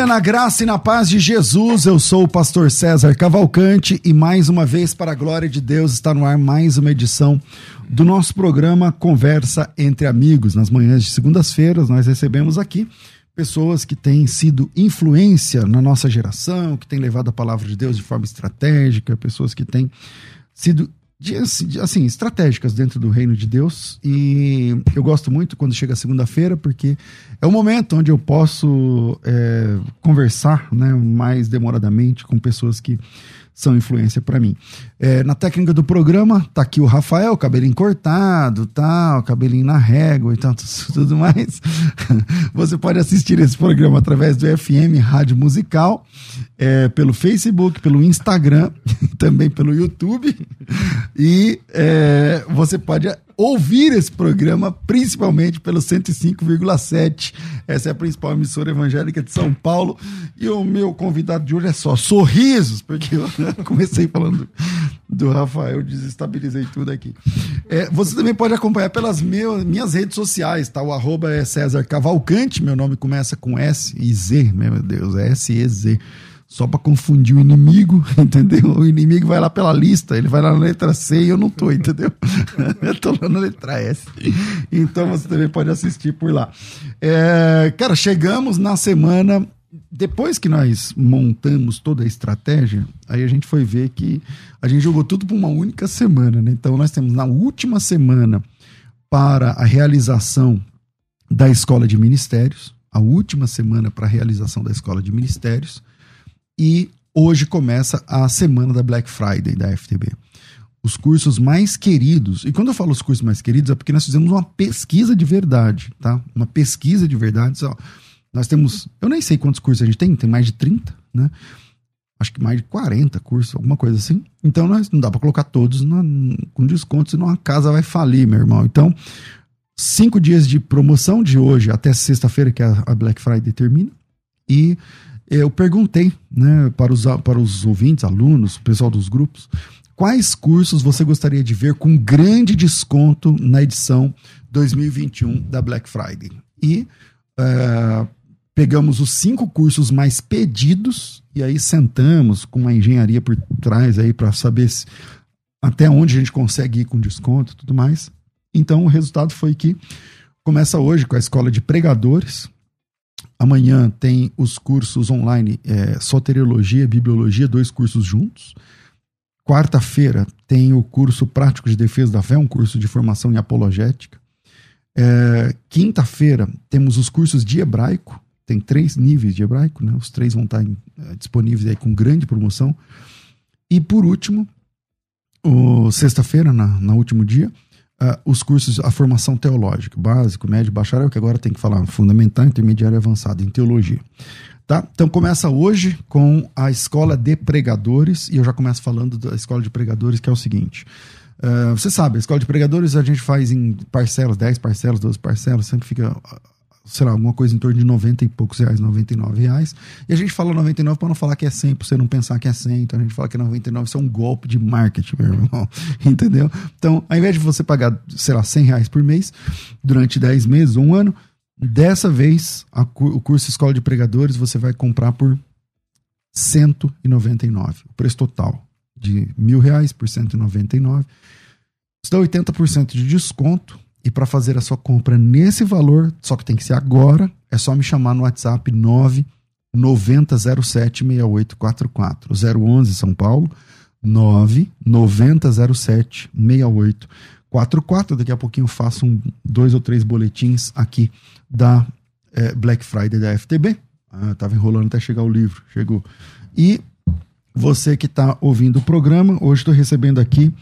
Dia na graça e na paz de Jesus. Eu sou o pastor César Cavalcante e mais uma vez, para a glória de Deus, está no ar mais uma edição do nosso programa Conversa entre Amigos. Nas manhãs de segundas-feiras, nós recebemos aqui pessoas que têm sido influência na nossa geração, que têm levado a palavra de Deus de forma estratégica, pessoas que têm sido de, assim, estratégicas dentro do reino de Deus. E eu gosto muito quando chega segunda-feira, porque é o momento onde eu posso é, conversar né, mais demoradamente com pessoas que são influência para mim. É, na técnica do programa, tá aqui o Rafael, cabelinho cortado, tal, cabelinho na régua e tanto, tudo mais. Você pode assistir esse programa através do FM Rádio Musical, é, pelo Facebook, pelo Instagram, também pelo YouTube. E é, você pode ouvir esse programa, principalmente pelo 105,7. Essa é a principal emissora evangélica de São Paulo. E o meu convidado de hoje é só sorrisos, porque eu comecei falando do Rafael, desestabilizei tudo aqui. É, você também pode acompanhar pelas meu, minhas redes sociais, tá? O arroba é César Cavalcante, meu nome começa com S e Z, meu Deus, é S e Z só para confundir o inimigo, entendeu? O inimigo vai lá pela lista, ele vai lá na letra C e eu não tô, entendeu? eu tô lá na letra S. Então você também pode assistir por lá. É, cara, chegamos na semana. Depois que nós montamos toda a estratégia, aí a gente foi ver que a gente jogou tudo por uma única semana, né? Então nós temos na última semana para a realização da escola de ministérios, a última semana para a realização da escola de ministérios e hoje começa a semana da Black Friday da FTB. Os cursos mais queridos, e quando eu falo os cursos mais queridos é porque nós fizemos uma pesquisa de verdade, tá? Uma pesquisa de verdade. Ó, nós temos, eu nem sei quantos cursos a gente tem, tem mais de 30, né? Acho que mais de 40 cursos, alguma coisa assim. Então nós, não dá para colocar todos na, com desconto, senão a casa vai falir, meu irmão. Então, cinco dias de promoção de hoje até sexta-feira, que a Black Friday termina. E eu perguntei né, para, os, para os ouvintes, alunos, pessoal dos grupos, quais cursos você gostaria de ver com grande desconto na edição 2021 da Black Friday. E uh, pegamos os cinco cursos mais pedidos e aí sentamos com uma engenharia por trás aí para saber se, até onde a gente consegue ir com desconto e tudo mais. Então o resultado foi que começa hoje com a escola de pregadores, Amanhã tem os cursos online é, Soteriologia e Bibliologia, dois cursos juntos. Quarta-feira tem o curso Prático de Defesa da Fé, um curso de formação em apologética. É, Quinta-feira temos os cursos de hebraico, tem três níveis de hebraico, né? os três vão estar em, é, disponíveis aí com grande promoção. E por último, sexta-feira, na, na último dia, uh, os cursos, a formação teológica, básico, médio, bacharel, que agora tem que falar fundamental, intermediário e avançado em teologia. Tá? Então começa hoje com a escola de pregadores, e eu já começo falando da escola de pregadores, que é o seguinte. Uh, você sabe, a escola de pregadores a gente faz em parcelas, 10 parcelas, 12 parcelas, sempre fica sei lá, alguma coisa em torno de 90 e poucos reais, 99 reais. E a gente fala 99 para não falar que é 100, para você não pensar que é 100. Então a gente fala que é 99, isso é um golpe de marketing, meu irmão. Entendeu? Então, ao invés de você pagar, sei lá, 100 reais por mês, durante 10 meses, um ano, dessa vez, a, o curso Escola de Pregadores você vai comprar por 199, o preço total de mil reais por 199. Isso dá 80% de desconto e para fazer a sua compra nesse valor, só que tem que ser agora, é só me chamar no WhatsApp 990076844. 011 São Paulo, 990076844. 44. Daqui a pouquinho faço um, dois ou três boletins aqui da é, Black Friday da FTB. Ah, tava enrolando até chegar o livro. Chegou. E você que está ouvindo o programa, hoje estou recebendo aqui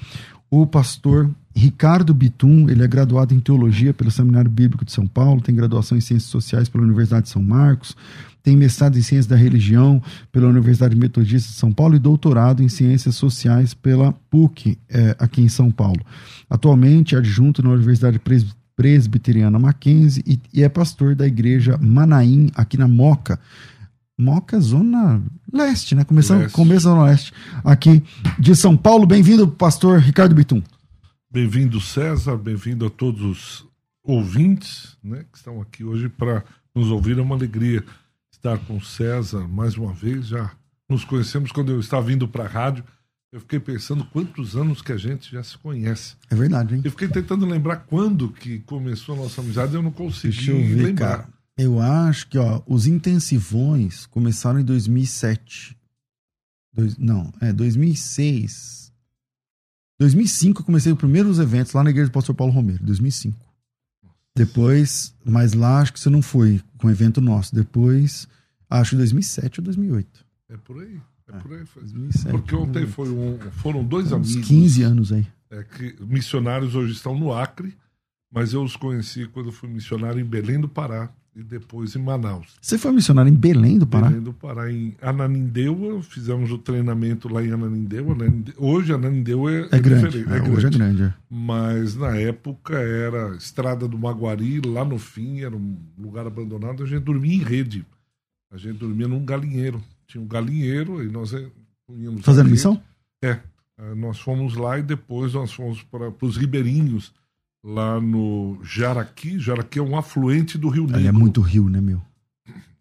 o pastor Ricardo Bitum, ele é graduado em teologia pelo Seminário Bíblico de São Paulo, tem graduação em ciências sociais pela Universidade de São Marcos, tem mestrado em ciências da religião pela Universidade Metodista de São Paulo e doutorado em ciências sociais pela PUC, é, aqui em São Paulo. Atualmente é adjunto na Universidade Presbiteriana Mackenzie e, e é pastor da igreja Manaim, aqui na Moca. Moca, Zona Leste, né? Começando, leste. Começo Zona Leste, aqui de São Paulo. Bem-vindo, pastor Ricardo Bitum. Bem-vindo, César. Bem-vindo a todos os ouvintes né, que estão aqui hoje para nos ouvir. É uma alegria estar com o César mais uma vez. Já nos conhecemos quando eu estava vindo para a rádio. Eu fiquei pensando quantos anos que a gente já se conhece. É verdade, hein? Eu fiquei tentando lembrar quando que começou a nossa amizade, eu não consegui Deixa eu ver, lembrar. Cara. Eu acho que ó, os intensivões começaram em 2007. Dois, não, é 2006. 2005 eu comecei os primeiros eventos lá na igreja do pastor Paulo Romero, 2005. Depois, mas lá acho que você não foi com um evento nosso. Depois, acho 2007 ou 2008. É por aí. É, é por aí. Foi. 2007, Porque ontem foi um, foram dois amigos. 15 anos aí. É, que missionários hoje estão no Acre, mas eu os conheci quando fui missionário em Belém do Pará e depois em Manaus. Você foi missionário em Belém do Pará? Belém do Pará, em Ananindeua, fizemos o treinamento lá em Ananindeua. Hoje Ananindeua é, é, é grande, é, é, hoje é grande. É. Mas na época era Estrada do Maguari, lá no fim, era um lugar abandonado, a gente dormia em rede. A gente dormia num galinheiro. Tinha um galinheiro e nós íamos... Fazendo missão? É, nós fomos lá e depois nós fomos para os ribeirinhos, lá no Jaraqui. Jaraqui é um afluente do Rio Negro. é muito rio, né, meu?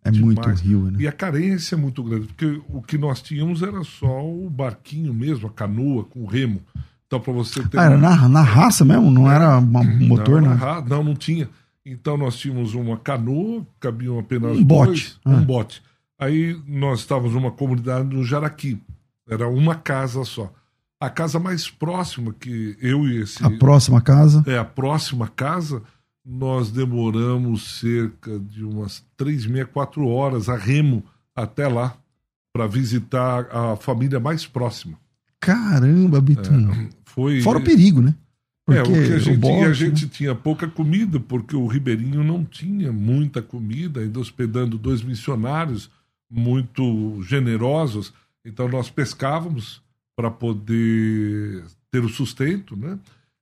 É Demais. muito rio, né? E a carência é muito grande, porque o que nós tínhamos era só o barquinho mesmo, a canoa com o remo. Então, para você ter. Ah, era na, na raça mesmo? Não era uma, um motor, não, né? Ra... Não, não tinha. Então, nós tínhamos uma canoa, cabiam apenas um dois, bote. Um ah. bote. Aí, nós estávamos numa comunidade no Jaraqui. Era uma casa só. A casa mais próxima que eu e esse. A próxima casa? É, a próxima casa, nós demoramos cerca de umas três, meia, quatro horas a remo até lá, para visitar a família mais próxima. Caramba, Bitum. É, foi... Fora o perigo, né? Porque é, o que a gente, bote, a gente né? tinha pouca comida, porque o Ribeirinho não tinha muita comida, ainda hospedando dois missionários muito generosos. Então nós pescávamos para poder ter o sustento, né?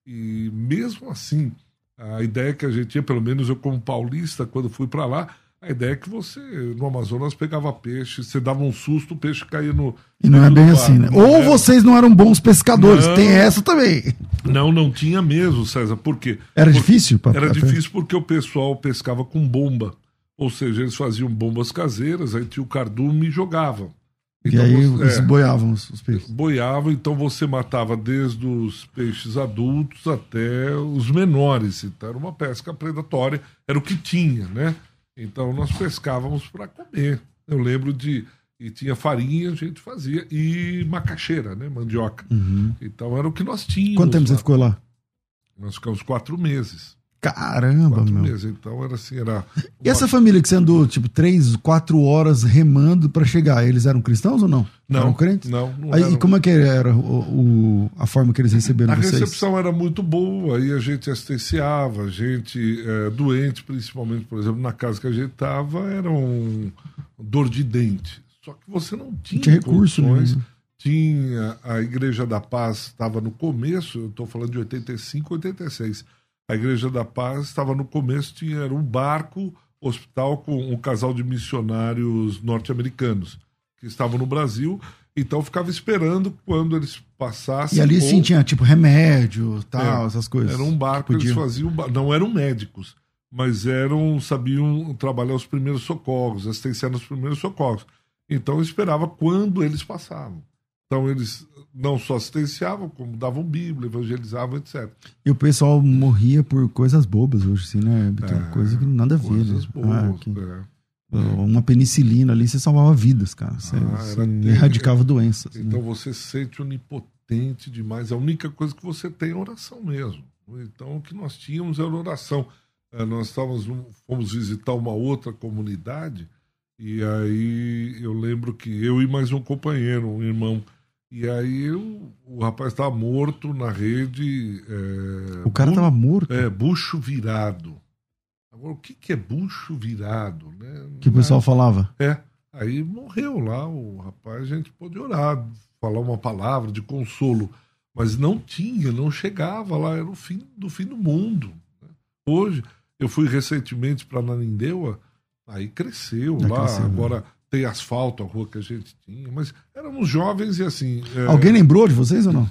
E mesmo assim, a ideia que a gente tinha, pelo menos eu como paulista, quando fui para lá, a ideia é que você, no Amazonas, pegava peixe, você dava um susto, o peixe caía no. E não é bem assim, né? Ou era... vocês não eram bons pescadores, não, tem essa também. Não, não tinha mesmo, César. Por quê? Era porque, difícil? Pra, era difícil porque o pessoal pescava com bomba. Ou seja, eles faziam bombas caseiras, aí tinha o cardume e jogavam. Então, e aí você, é, boiavam os, os peixes. Boiavam, então você matava desde os peixes adultos até os menores. Então era uma pesca predatória, era o que tinha, né? Então nós pescávamos para comer. Eu lembro de. E tinha farinha, a gente fazia. E macaxeira, né? Mandioca. Uhum. Então era o que nós tínhamos. Quanto tempo lá. você ficou lá? Nós ficamos quatro meses. Caramba, quatro meu. meses. Então era assim, era. Uma... E essa família que você andou, tipo, três, quatro horas remando para chegar, eles eram cristãos ou não? Não. Eram crentes? Não. não aí, eram... E como é que era o, o, a forma que eles receberam a vocês? A recepção era muito boa, aí a gente assistenciava, a gente, é, doente, principalmente, por exemplo, na casa que a gente estava, era um dor de dente. Só que você não tinha, tinha recurso. Né? Tinha a Igreja da Paz, estava no começo, eu estou falando de 85, 86 a Igreja da Paz estava no começo, tinha era um barco hospital com um casal de missionários norte-americanos que estavam no Brasil, então ficava esperando quando eles passassem. E ali sim tinha tipo remédio, tal, é, essas coisas. Era um barco, eles faziam, não eram médicos, mas eram sabiam trabalhar os primeiros socorros, assistenciar nos primeiros socorros. Então eu esperava quando eles passavam. Então eles não só assistenciavam, como davam Bíblia, evangelizavam, etc. E o pessoal morria por coisas bobas hoje, assim, né? É, coisa que nada a ver, coisas né? Bobas, ah, é. Uma penicilina ali, você salvava vidas, cara. Você, ah, você erradicava doenças. Né? Então né? você se sente onipotente demais. A única coisa que você tem é oração mesmo. Então o que nós tínhamos era oração. É, nós estávamos, fomos visitar uma outra comunidade e aí eu lembro que eu e mais um companheiro, um irmão, e aí eu, o rapaz estava morto na rede. É, o cara estava morto? É, bucho virado. Agora, o que, que é bucho virado? Né? Que o pessoal falava? É. Aí morreu lá o rapaz, a gente pôde orar, falar uma palavra de consolo. Mas não tinha, não chegava lá, era o fim do fim do mundo. Né? Hoje, eu fui recentemente para Nanindeua, aí cresceu Já lá, cresceu, né? agora né? Tem asfalto a rua que a gente tinha, mas éramos jovens e assim. É... Alguém lembrou de vocês ou não?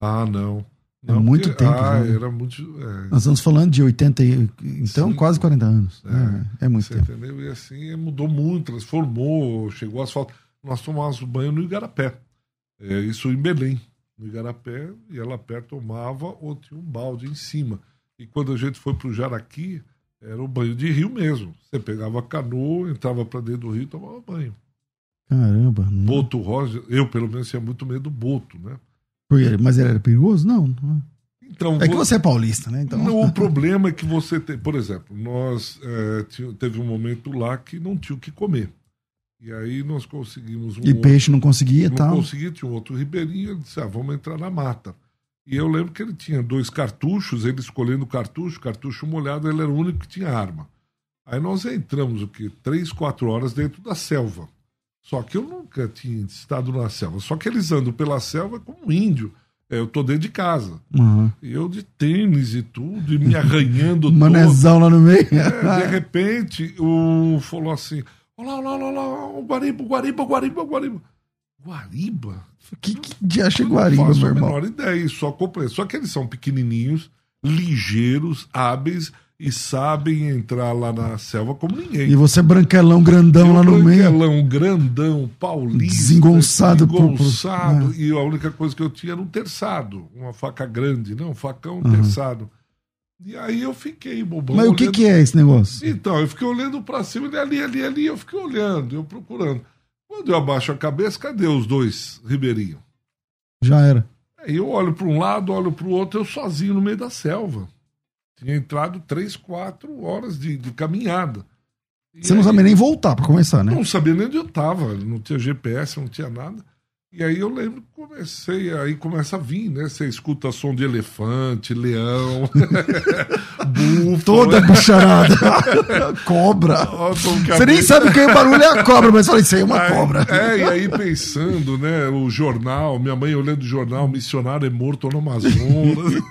Ah, não. É não, muito porque, tempo. Ah, né? era muito. É... Nós estamos falando de 80, então Sim, quase 40 anos. É, é, é muito tempo. Entendeu? E assim mudou muito, transformou, chegou asfalto. Nós tomávamos banho no Igarapé. É, isso em Belém. No Igarapé, e ela perto tomava ou tinha um balde em cima. E quando a gente foi para o Jaraqui, era o banho de rio mesmo. Você pegava a canoa, entrava para dentro do rio e tomava banho. Caramba. Não... Boto rosa, eu pelo menos tinha muito medo do boto, né? Mas ele era perigoso? Não. não. Então, é que você é paulista, né? Então... Não, o problema é que você tem. Por exemplo, nós é, teve um momento lá que não tinha o que comer. E aí nós conseguimos um. E outro, peixe não conseguia não tal? Não conseguia, tinha um outro ribeirinho, ele disse: ah, vamos entrar na mata. E eu lembro que ele tinha dois cartuchos, ele escolhendo o cartucho, cartucho molhado, ele era o único que tinha arma. Aí nós entramos, o quê? Três, quatro horas dentro da selva. Só que eu nunca tinha estado na selva. Só que eles andam pela selva como um índio. É, eu tô dentro de casa. Uhum. E eu de tênis e tudo, e me arranhando Manezão lá no meio. É, de repente, o falou assim: olha lá, olha lá, olha lá, o Guariba, Guariba, Guariba, Guariba. Guariba? Que, que dia acha Guariba, meu irmão? Não faço a menor ideia, só comprei. Só que eles são pequenininhos, ligeiros, hábeis e sabem entrar lá na selva como ninguém. E você branquelão grandão lá no meio. Branquelão grandão, paulista. Desengonçado. Desengonçado. Por. É. E a única coisa que eu tinha era um terçado. Uma faca grande, não, um facão uhum. terçado. E aí eu fiquei bobão. Mas olhando... o que, que é esse negócio? Então, eu fiquei olhando para cima, ele ali, ali, ali, eu fiquei olhando, eu procurando. Quando eu abaixo a cabeça, cadê os dois ribeirinhos? Já era. Aí eu olho para um lado, olho para o outro, eu sozinho no meio da selva. Tinha entrado três, quatro horas de, de caminhada. E Você aí, não sabia nem voltar para começar, né? Não sabia nem onde eu estava, não tinha GPS, não tinha nada. E aí eu lembro comecei, aí começa a vir, né? Você escuta som de elefante, leão, búfalo. Toda bicharada. cobra. Você nem sabe que o barulho é a cobra, mas fala, isso aí é uma aí, cobra. É, e aí pensando, né? O jornal, minha mãe olhando o jornal, missionário é morto no Amazonas.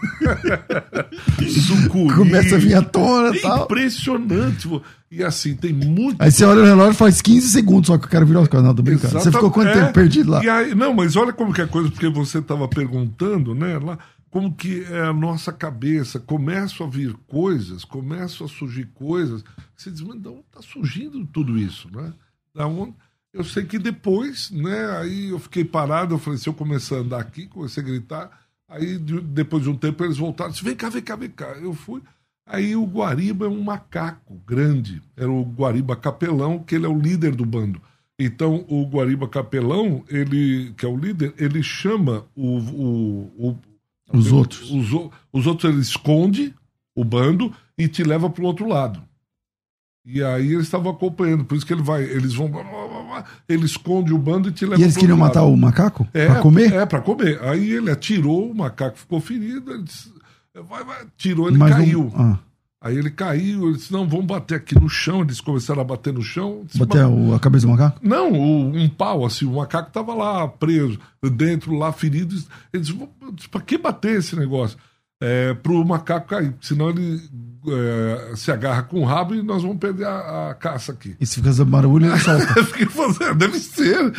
Sucuri. Começa a vir à tona e tal. Impressionante. E assim, tem muito. Aí você olha o relógio faz 15 segundos só que eu quero virar os canal do brincando. Você ficou quanto é, tempo perdido lá? Aí, não, mas olha como que é coisa, porque você estava perguntando, né? Lá, como que é a nossa cabeça, começam a vir coisas, começam a surgir coisas. Você diz, mas não está surgindo tudo isso, né? Da onde? Eu sei que depois, né? Aí eu fiquei parado, eu falei, se eu começar a andar aqui, comecei a gritar. Aí depois de um tempo eles voltaram, disse, vem cá, vem cá, vem cá. Eu fui. Aí o Guariba é um macaco grande, era o Guariba Capelão, que ele é o líder do bando. Então o Guariba Capelão, ele que é o líder, ele chama o, o, o os outros. Os, os outros ele esconde o bando e te leva para o outro lado. E aí eles estavam acompanhando, por isso que ele vai, eles vão, ele esconde o bando e te leva. E eles queriam matar o macaco? É, para comer? É, para comer. Aí ele atirou, o macaco ficou ferido, ele disse, vai, vai, tirou, ele Mas caiu. Um... Ah. Aí ele caiu, ele disse, não, vamos bater aqui no chão. Eles começaram a bater no chão. Disse, bater a, a cabeça do macaco? Não, o, um pau, assim, o macaco estava lá preso, dentro, lá ferido. Ele disse, para que bater esse negócio? É, para o macaco cair, senão ele é, se agarra com o rabo e nós vamos perder a, a caça aqui. E se fica fazendo barulho, ele solta. Fiquei fazendo, deve ser.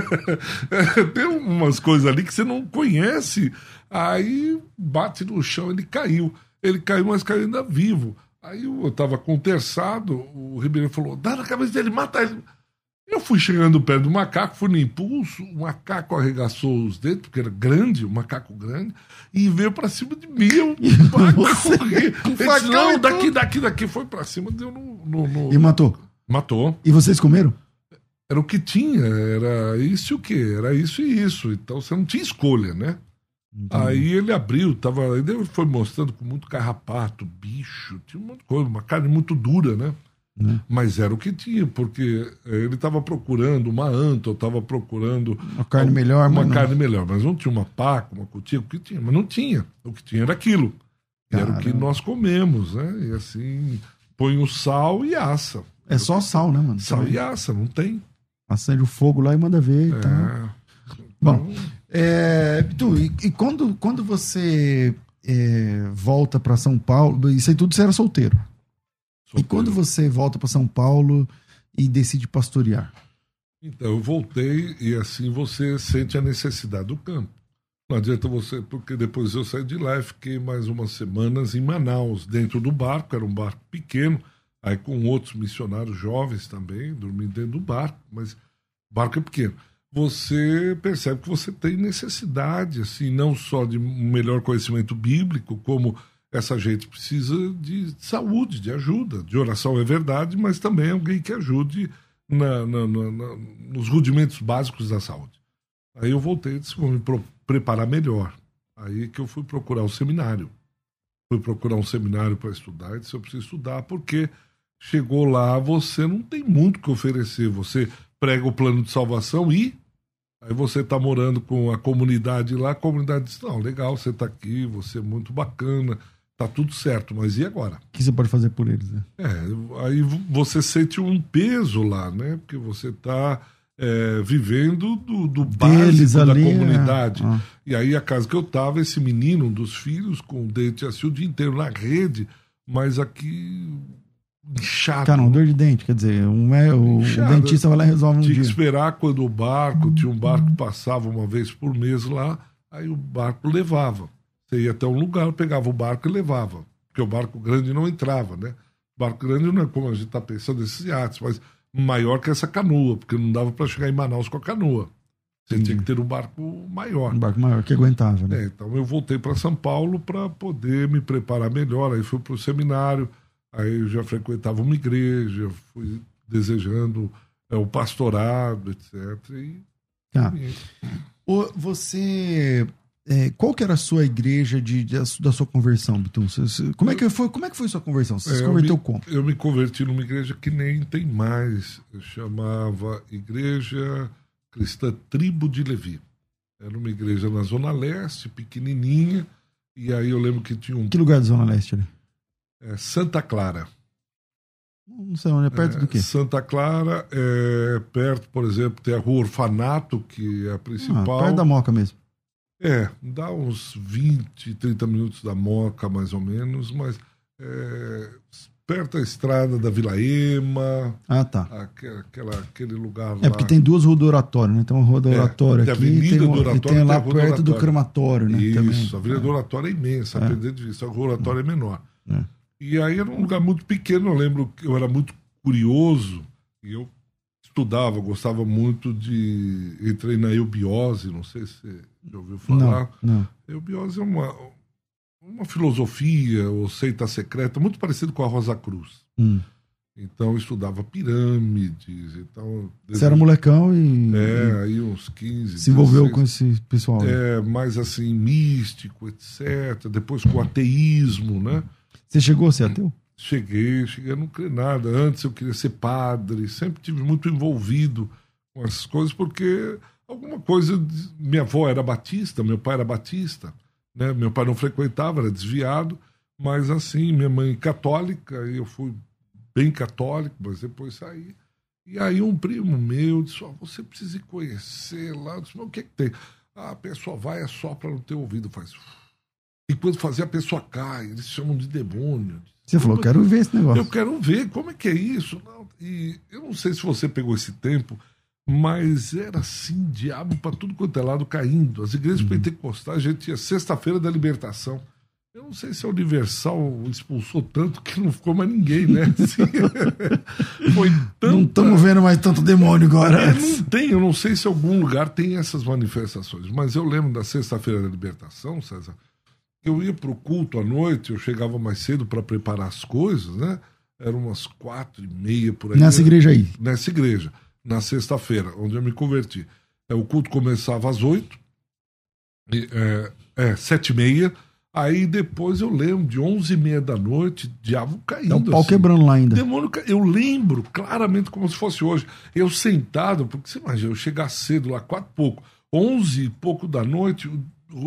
Tem umas coisas ali que você não conhece. Aí bate no chão, ele caiu. Ele caiu, mas caiu ainda vivo. Aí eu estava contersado, o Ribeiro falou: dá na cabeça dele, mata ele. Eu fui chegando perto do macaco, fui no impulso, o macaco arregaçou os dedos, porque era grande, um macaco grande, e veio para cima de mim. Eu corri. Não, daqui, daqui, daqui, foi para cima, deu no, no, no, E matou? Matou. E vocês comeram? Era o que tinha, era isso e o quê? Era isso e isso. Então você não tinha escolha, né? Entendi. Aí ele abriu, tava, ele foi mostrando com muito carrapato, bicho, tinha uma coisa, uma carne muito dura, né? Né? Mas era o que tinha, porque ele estava procurando uma anta, estava procurando. Uma carne melhor, Uma carne não... melhor, mas não tinha uma paca, uma cutia, o que tinha, mas não tinha. O que tinha era aquilo. Era o que nós comemos, né? E assim, põe o sal e assa. É só sal, né, mano? Sal e assa, não tem. Acende o fogo lá e manda ver. É. Tá. Bom, é, tu, e, e, quando, quando você é, volta para São Paulo, isso aí tudo você era solteiro? E quando você volta para São Paulo e decide pastorear? Então, eu voltei e assim você sente a necessidade do campo. Não adianta você, porque depois eu saí de lá e fiquei mais umas semanas em Manaus, dentro do barco, era um barco pequeno, aí com outros missionários jovens também, dormindo dentro do barco, mas barco é pequeno. Você percebe que você tem necessidade, assim, não só de um melhor conhecimento bíblico, como essa gente precisa de saúde, de ajuda. De oração é verdade, mas também alguém que ajude na, na, na, nos rudimentos básicos da saúde. Aí eu voltei e disse: vou me preparar melhor. Aí que eu fui procurar o um seminário. Fui procurar um seminário para estudar e disse: eu preciso estudar, porque chegou lá, você não tem muito que oferecer. Você prega o plano de salvação e. Aí você está morando com a comunidade lá, a comunidade diz: não, legal, você está aqui, você é muito bacana tá tudo certo, mas e agora? O que você pode fazer por eles? Né? É, aí você sente um peso lá, né? Porque você tá é, vivendo do, do básico ali, da comunidade. É. Ah. E aí a casa que eu tava, esse menino, um dos filhos, com o dente assim o dia inteiro na rede, mas aqui chato. Cara, um dor de dente, quer dizer, um é, o, o dentista vai lá e resolve um tinha dia. Tinha que esperar quando o barco, tinha um barco que passava uma vez por mês lá, aí o barco levava. Você ia até um lugar, pegava o barco e levava. Porque o barco grande não entrava, né? O barco grande não é como a gente está pensando esses iates, mas maior que essa canoa, porque não dava para chegar em Manaus com a canoa. Você tinha que ter um barco maior. Um barco maior, que aguentava, né? É, então eu voltei para São Paulo para poder me preparar melhor. Aí fui para o seminário, aí eu já frequentava uma igreja, fui desejando é, o pastorado, etc. E... Tá. Você é, qual que era a sua igreja de, de da sua conversão, Bitum? Como é que foi, como é que foi sua conversão? Você é, se converteu eu me, como? Eu me converti numa igreja que nem tem mais. Eu chamava Igreja Cristã Tribo de Levi. Era uma igreja na Zona Leste, pequenininha. E aí eu lembro que tinha um. Que lugar da Zona Leste ali? É, Santa Clara. Não sei onde, é perto é, do quê? Santa Clara, é perto, por exemplo, tem a Rua Orfanato, que é a principal. Ah, perto da Moca mesmo. É, dá uns 20, 30 minutos da Moca, mais ou menos, mas é, perto da estrada da Vila Ema. Ah, tá. Aquela, aquele lugar É, porque tem duas ruas do oratório, né? Tem uma rua do é, oratório é, aqui e tem, do oratório, e tem lá tem perto do, do crematório, né? Isso, também. a Avenida é. do Oratório é imensa, é. perder de vista. A rua do oratório é menor. É. E aí era um lugar muito pequeno, eu lembro que eu era muito curioso e eu estudava, gostava muito de. Entrei na eubiose, não sei se você já ouviu falar. Não, não. Eubiose é uma, uma filosofia ou seita secreta muito parecido com a Rosa Cruz. Hum. Então eu estudava pirâmides. Então, Você era molecão e. É, aí uns 15. Se envolveu 16, com esse pessoal. É, mais assim, místico, etc. Depois com ateísmo, né? Você chegou a ser ateu? Cheguei, cheguei não crer nada. Antes eu queria ser padre, sempre tive muito envolvido com essas coisas, porque alguma coisa. Minha avó era batista, meu pai era batista, né? Meu pai não frequentava, era desviado, mas assim, minha mãe católica, eu fui bem católico, mas depois saí. E aí um primo meu disse: oh, você precisa conhecer lá. Eu disse, mas o que, é que tem? Ah, a pessoa vai é só para não ter ouvido, faz. E quando fazer a pessoa cai, eles chamam de demônio. Você falou, quero ver esse negócio. Eu quero ver, como é que é isso? Não, e eu não sei se você pegou esse tempo, mas era assim, diabo para tudo quanto é lado caindo. As igrejas uhum. pentecostais, a gente tinha sexta-feira da libertação. Eu não sei se a Universal expulsou tanto que não ficou mais ninguém, né? Assim, foi tanta... Não estamos vendo mais tanto demônio agora. É, não tem, eu não sei se algum lugar tem essas manifestações, mas eu lembro da sexta-feira da libertação, César, eu ia para o culto à noite, eu chegava mais cedo para preparar as coisas, né? Eram umas quatro e meia por aí. Nessa igreja aí? Nessa igreja, na sexta-feira, onde eu me converti. É, o culto começava às oito, É, é, sete e meia. Aí depois eu lembro de onze e meia da noite, diabo caindo. É o pau assim. quebrando lá ainda. Demônio, eu lembro claramente como se fosse hoje. Eu sentado, porque você imagina, eu chegar cedo lá, quatro e pouco, onze e pouco da noite,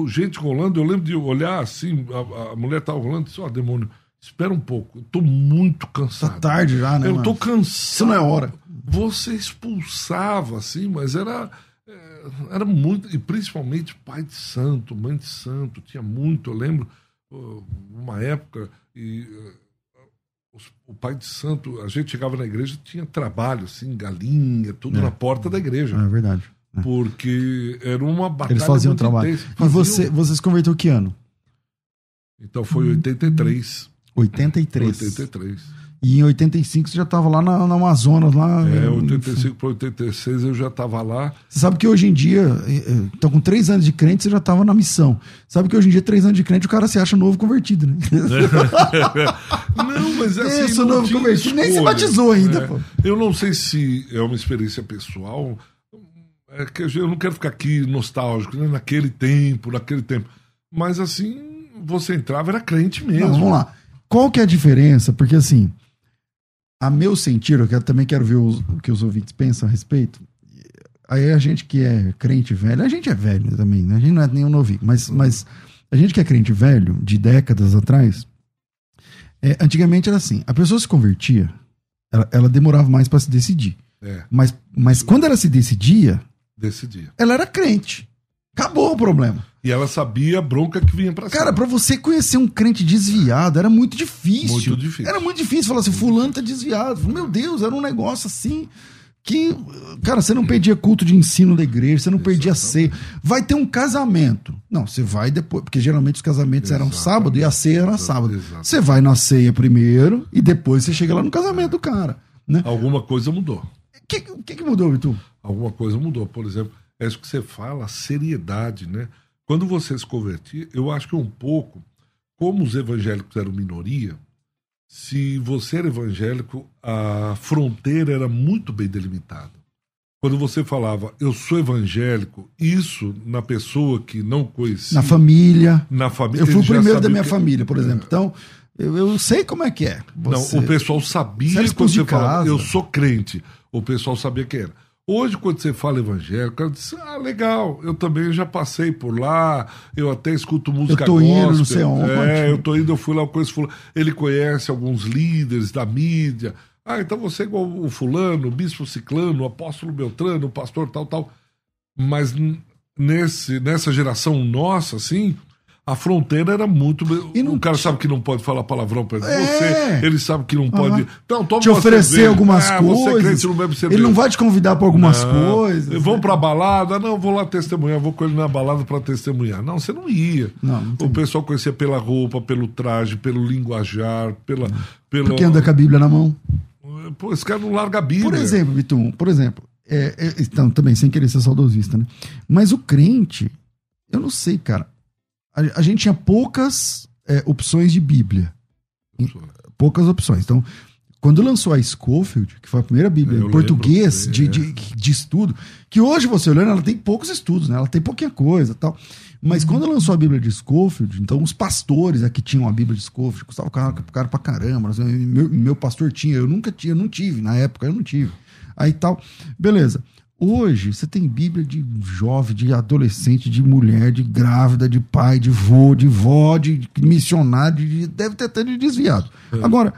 gente rolando, eu lembro de olhar assim, a, a mulher tava rolando e disse, ó, oh, demônio, espera um pouco, eu tô muito cansado. Tá tarde já, né? Eu mano? tô cansado. Isso não é hora. Você expulsava, assim, mas era era muito, e principalmente pai de santo, mãe de santo, tinha muito. Eu lembro, uma época, e o pai de santo, a gente chegava na igreja tinha trabalho, assim, galinha, tudo é. na porta da igreja. É verdade. É. Porque era uma batalha. Eles faziam trabalho. E você, você se converteu que ano? Então foi em 83. 83. 83. E em 85 você já estava lá na, na, Amazonas. Lá, é, 85 para 86 eu já estava lá. Você sabe que hoje em dia, então com três anos de crente, você já estava na missão. Sabe que hoje em dia, três anos de crente, o cara se acha novo convertido, né? não, mas é assim. Novo convertido. Nem se batizou ainda, é. pô. Eu não sei se é uma experiência pessoal. É que eu não quero ficar aqui nostálgico, né? naquele tempo, naquele tempo. Mas assim, você entrava, era crente mesmo. Não, vamos lá. Qual que é a diferença? Porque assim a meu sentir, eu também quero ver os, o que os ouvintes pensam a respeito. Aí a gente que é crente velho, a gente é velho também, né? A gente não é nenhum novinho, mas, mas a gente que é crente velho, de décadas atrás, é, antigamente era assim: a pessoa se convertia, ela, ela demorava mais para se decidir. É. Mas, mas quando ela se decidia, decidia. ela era crente. Acabou o problema. E ela sabia a bronca que vinha pra cima. Cara, pra você conhecer um crente desviado era muito difícil. Muito difícil. Era muito difícil falar assim, fulano tá desviado. Meu Deus, era um negócio assim que, cara, você não perdia culto de ensino da igreja, você não perdia ceia. Vai ter um casamento. Não, você vai depois, porque geralmente os casamentos Exatamente. eram sábado e a ceia era sábado. Exatamente. Você vai na ceia primeiro e depois você chega lá no casamento do cara. Né? Alguma coisa mudou. O que, que, que mudou, Vitor? Alguma coisa mudou. Por exemplo, é isso que você fala, a seriedade, né? Quando você se convertia, eu acho que um pouco, como os evangélicos eram minoria, se você era evangélico, a fronteira era muito bem delimitada. Quando você falava, eu sou evangélico, isso na pessoa que não conhecia. Na família. Na família. Eu fui o primeiro da minha que... família, por exemplo. Então, eu, eu, sei como é que é. Você... Não, o pessoal sabia quando você falava, eu sou crente. O pessoal sabia que era. Hoje, quando você fala evangélico, cara diz, ah, legal, eu também já passei por lá, eu até escuto música eu tô gospel. Indo, não sei onde. É, eu tô indo, eu fui lá, eu conheço fulano. Ele conhece alguns líderes da mídia. Ah, então você é igual o fulano, o bispo ciclano, o apóstolo Beltrano, o pastor tal, tal. Mas nesse, nessa geração nossa, assim, a fronteira era muito. Não... O cara sabe que não pode falar palavrão pra é. você, ele sabe que não pode. Uhum. Então, toma te oferecer cerveja. algumas ah, coisas. Não cerveja. Ele não vai te convidar para algumas não. coisas. Vão pra balada, não, vou lá testemunhar, vou com ele na balada para testemunhar. Não, você não ia. Não, não o pessoal conhecia pela roupa, pelo traje, pelo linguajar, pela. pela... Porque anda com a Bíblia na mão. Pô, esse cara não larga a Bíblia. Por exemplo, Vitor, por exemplo, é, é, então, também, sem querer ser saudosista, né? Mas o crente, eu não sei, cara a, a gente tinha poucas é, opções de Bíblia. Poucas opções. Então, quando lançou a Schofield, que foi a primeira Bíblia em português de, de, de, estudo, que hoje você olhando, ela tem poucos estudos, né? Ela tem pouquinha coisa tal. Mas quando lançou a Bíblia de Schofield, então os pastores aqui tinham a Bíblia de Schofield, custava caro, caro pra caramba. Meu, meu pastor tinha, eu nunca tinha, eu não tive, na época eu não tive. Aí tal, beleza. Hoje, você tem Bíblia de jovem, de adolescente, de mulher, de grávida, de pai, de vô, de vó, de missionário, de, deve ter até de desviado. É. Agora,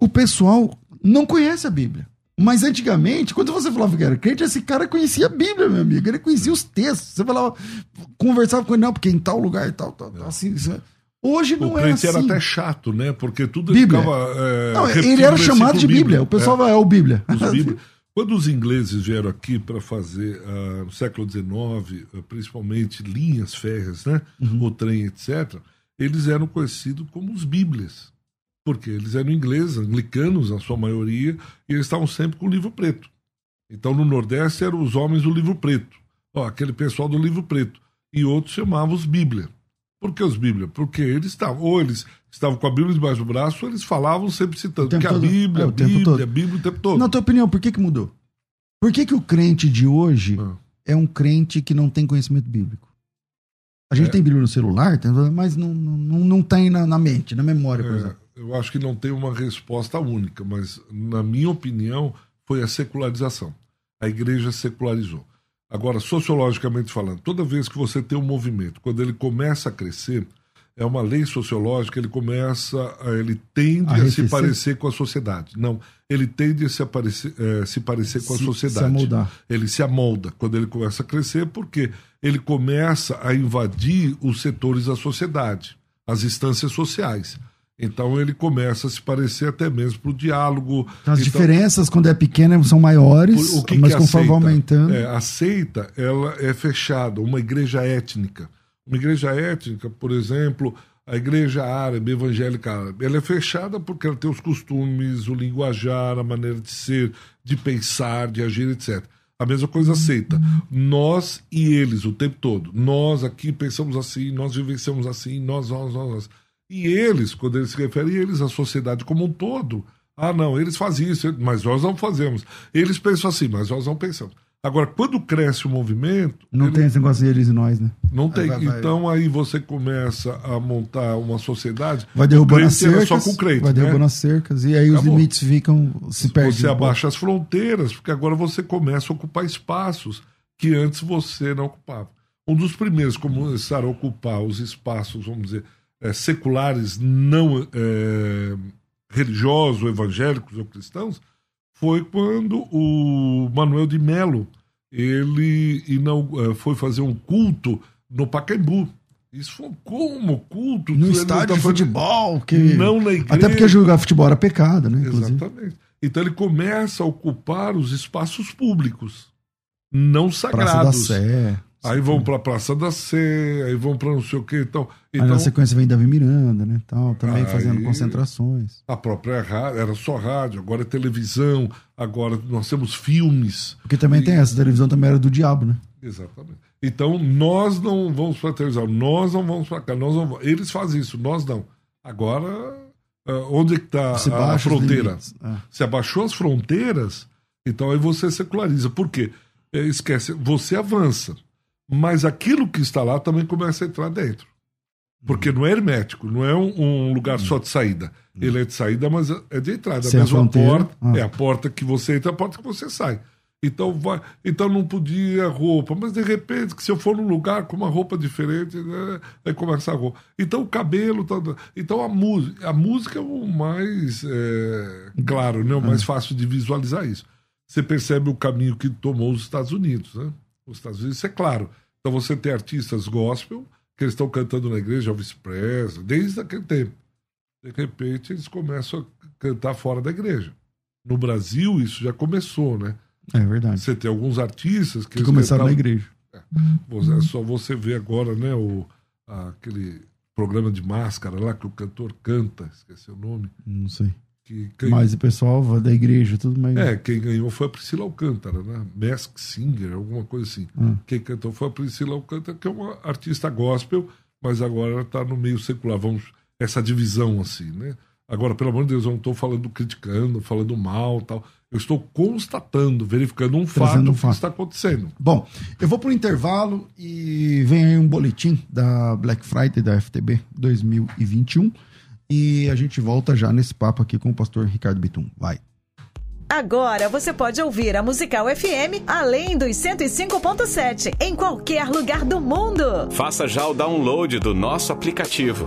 o pessoal não conhece a Bíblia. Mas antigamente, quando você falava que era crente, esse cara conhecia a Bíblia, meu amigo. Ele conhecia os textos. Você falava, conversava com ele, não, porque em tal lugar e tal, tal, tal assim. É. Hoje não o é assim. era até chato, né? Porque tudo Bíblia. ficava. É, não, ele era chamado de Bíblia. Bíblia. O pessoal é, vai, é o Bíblia. Bíblia. Quando os ingleses vieram aqui para fazer, uh, no século XIX, uh, principalmente linhas férreas, né? Uhum. o trem, etc., eles eram conhecidos como os Bíblias. Porque eles eram ingleses, anglicanos, na sua maioria, e eles estavam sempre com o livro preto. Então, no Nordeste, eram os homens do livro preto. Ó, aquele pessoal do livro preto. E outros chamavam os Bíblia. Por que os Bíblia? Porque eles estavam, ou eles estavam com a Bíblia debaixo do braço, eles falavam sempre citando que a Bíblia, é, a Bíblia, a Bíblia o tempo todo. Na tua opinião, por que, que mudou? Por que, que o crente de hoje ah. é um crente que não tem conhecimento bíblico? A gente é. tem brilho no celular, mas não, não, não tem na, na mente, na memória, por é, exemplo. Eu acho que não tem uma resposta única, mas, na minha opinião, foi a secularização. A igreja secularizou. Agora, sociologicamente falando, toda vez que você tem um movimento, quando ele começa a crescer, é uma lei sociológica, ele começa, a, ele tende a, a se parecer com a sociedade. Não, ele tende a se, aparecer, é, se parecer com se, a sociedade. Se amoldar. Ele se amolda quando ele começa a crescer, porque ele começa a invadir os setores da sociedade, as instâncias sociais. Então ele começa a se parecer até mesmo para o diálogo. Então, as então, diferenças, quando é pequena, são maiores, o que mas que conforme vai aumentando. É, aceita, ela é fechada, uma igreja étnica. Uma igreja étnica, por exemplo, a igreja árabe, evangélica árabe, ela é fechada porque ela tem os costumes, o linguajar, a maneira de ser, de pensar, de agir, etc. A mesma coisa aceita. Nós e eles o tempo todo. Nós aqui pensamos assim, nós vivenciamos assim, nós, nós, nós. nós. E eles, quando eles se referem eles, a sociedade como um todo. Ah, não, eles fazem isso, mas nós não fazemos. Eles pensam assim, mas nós não pensamos. Agora, quando cresce o movimento. Não ele... tem esse negócio de eles e nós, né? Não tem. Vai, vai, então aí você começa a montar uma sociedade. Vai derrubando as cercas. Só com crente, vai né? derrubando as cercas. E aí Acabou. os limites ficam. se perdem. Você abaixa as fronteiras, porque agora você começa a ocupar espaços que antes você não ocupava. Um dos primeiros começaram a ocupar os espaços, vamos dizer, é, seculares, não é, religiosos, evangélicos ou cristãos, foi quando o Manuel de Melo ele não, é, foi fazer um culto no Pacaembu. Isso foi como culto? No estádio de futebol. Que... Não na igreja. Até porque jogar futebol era pecado, né? Inclusive. Exatamente. Então ele começa a ocupar os espaços públicos, não sagrados. Praça da Sé. Aí vão para a Praça da Sé, aí vão para não sei o que então, então. Aí na sequência vem Davi Miranda, né? Tal, também aí, fazendo concentrações. A própria rádio, era só rádio, agora é televisão, agora nós temos filmes. Porque também e... tem essa, a televisão também era do diabo, né? Exatamente. Então nós não vamos para a televisão, nós não vamos para cá, nós não Eles fazem isso, nós não. Agora, ah, onde é que está a fronteira? É. Se abaixou as fronteiras, então aí você seculariza. Por quê? É, esquece, você avança mas aquilo que está lá também começa a entrar dentro. Porque não é hermético, não é um, um lugar só de saída. Ele é de saída, mas é de entrada. Sem a mesma porta, ah. é a porta que você entra, a porta que você sai. Então, vai, então não podia roupa, mas de repente, que se eu for num lugar com uma roupa diferente, né, aí começa a roupa. Então o cabelo, tá, então a música, a música é o mais é, claro, né, o mais ah. fácil de visualizar isso. Você percebe o caminho que tomou os Estados Unidos, né? Os Estados Unidos, isso é claro. Então você tem artistas gospel que eles estão cantando na igreja, Elvis Presley, desde aquele tempo. De repente eles começam a cantar fora da igreja. No Brasil isso já começou, né? É verdade. Você tem alguns artistas que, que começaram cantavam... na igreja. É. é só você ver agora, né, o, aquele programa de máscara lá que o cantor canta, esqueci o nome. Não sei. Que Mas o pessoal da igreja, tudo mais. É, quem ganhou foi a Priscila Alcântara, né? Mask Singer, alguma coisa assim. Hum. Quem cantou foi a Priscila Alcântara, que é uma artista gospel, mas agora ela está no meio secular. Vamos, essa divisão assim, né? Agora, pelo amor de Deus, eu não estou falando criticando, falando mal tal. Eu estou constatando, verificando um fato, um fato que está acontecendo. Bom, eu vou para o intervalo e vem aí um boletim da Black Friday da FTB 2021. E a gente volta já nesse papo aqui com o pastor Ricardo Bitum. Vai. Agora você pode ouvir a Musical FM além dos 105.7 em qualquer lugar do mundo. Faça já o download do nosso aplicativo.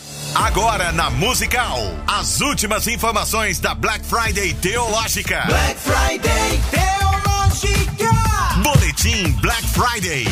Agora na Musical, as últimas informações da Black Friday Teológica. Black Friday Teológica. Boletim Black Friday.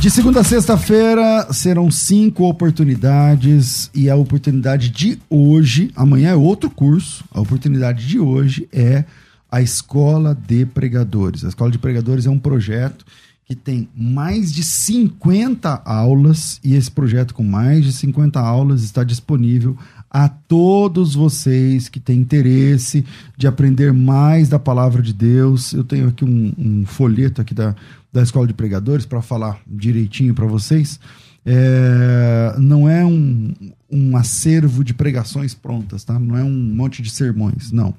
De segunda a sexta-feira serão cinco oportunidades e a oportunidade de hoje, amanhã é outro curso. A oportunidade de hoje é a Escola de Pregadores. A Escola de Pregadores é um projeto que tem mais de 50 aulas e esse projeto com mais de 50 aulas está disponível a todos vocês que têm interesse de aprender mais da palavra de Deus. Eu tenho aqui um, um folheto aqui da, da Escola de Pregadores para falar direitinho para vocês. É, não é um, um acervo de pregações prontas, tá? Não é um monte de sermões, não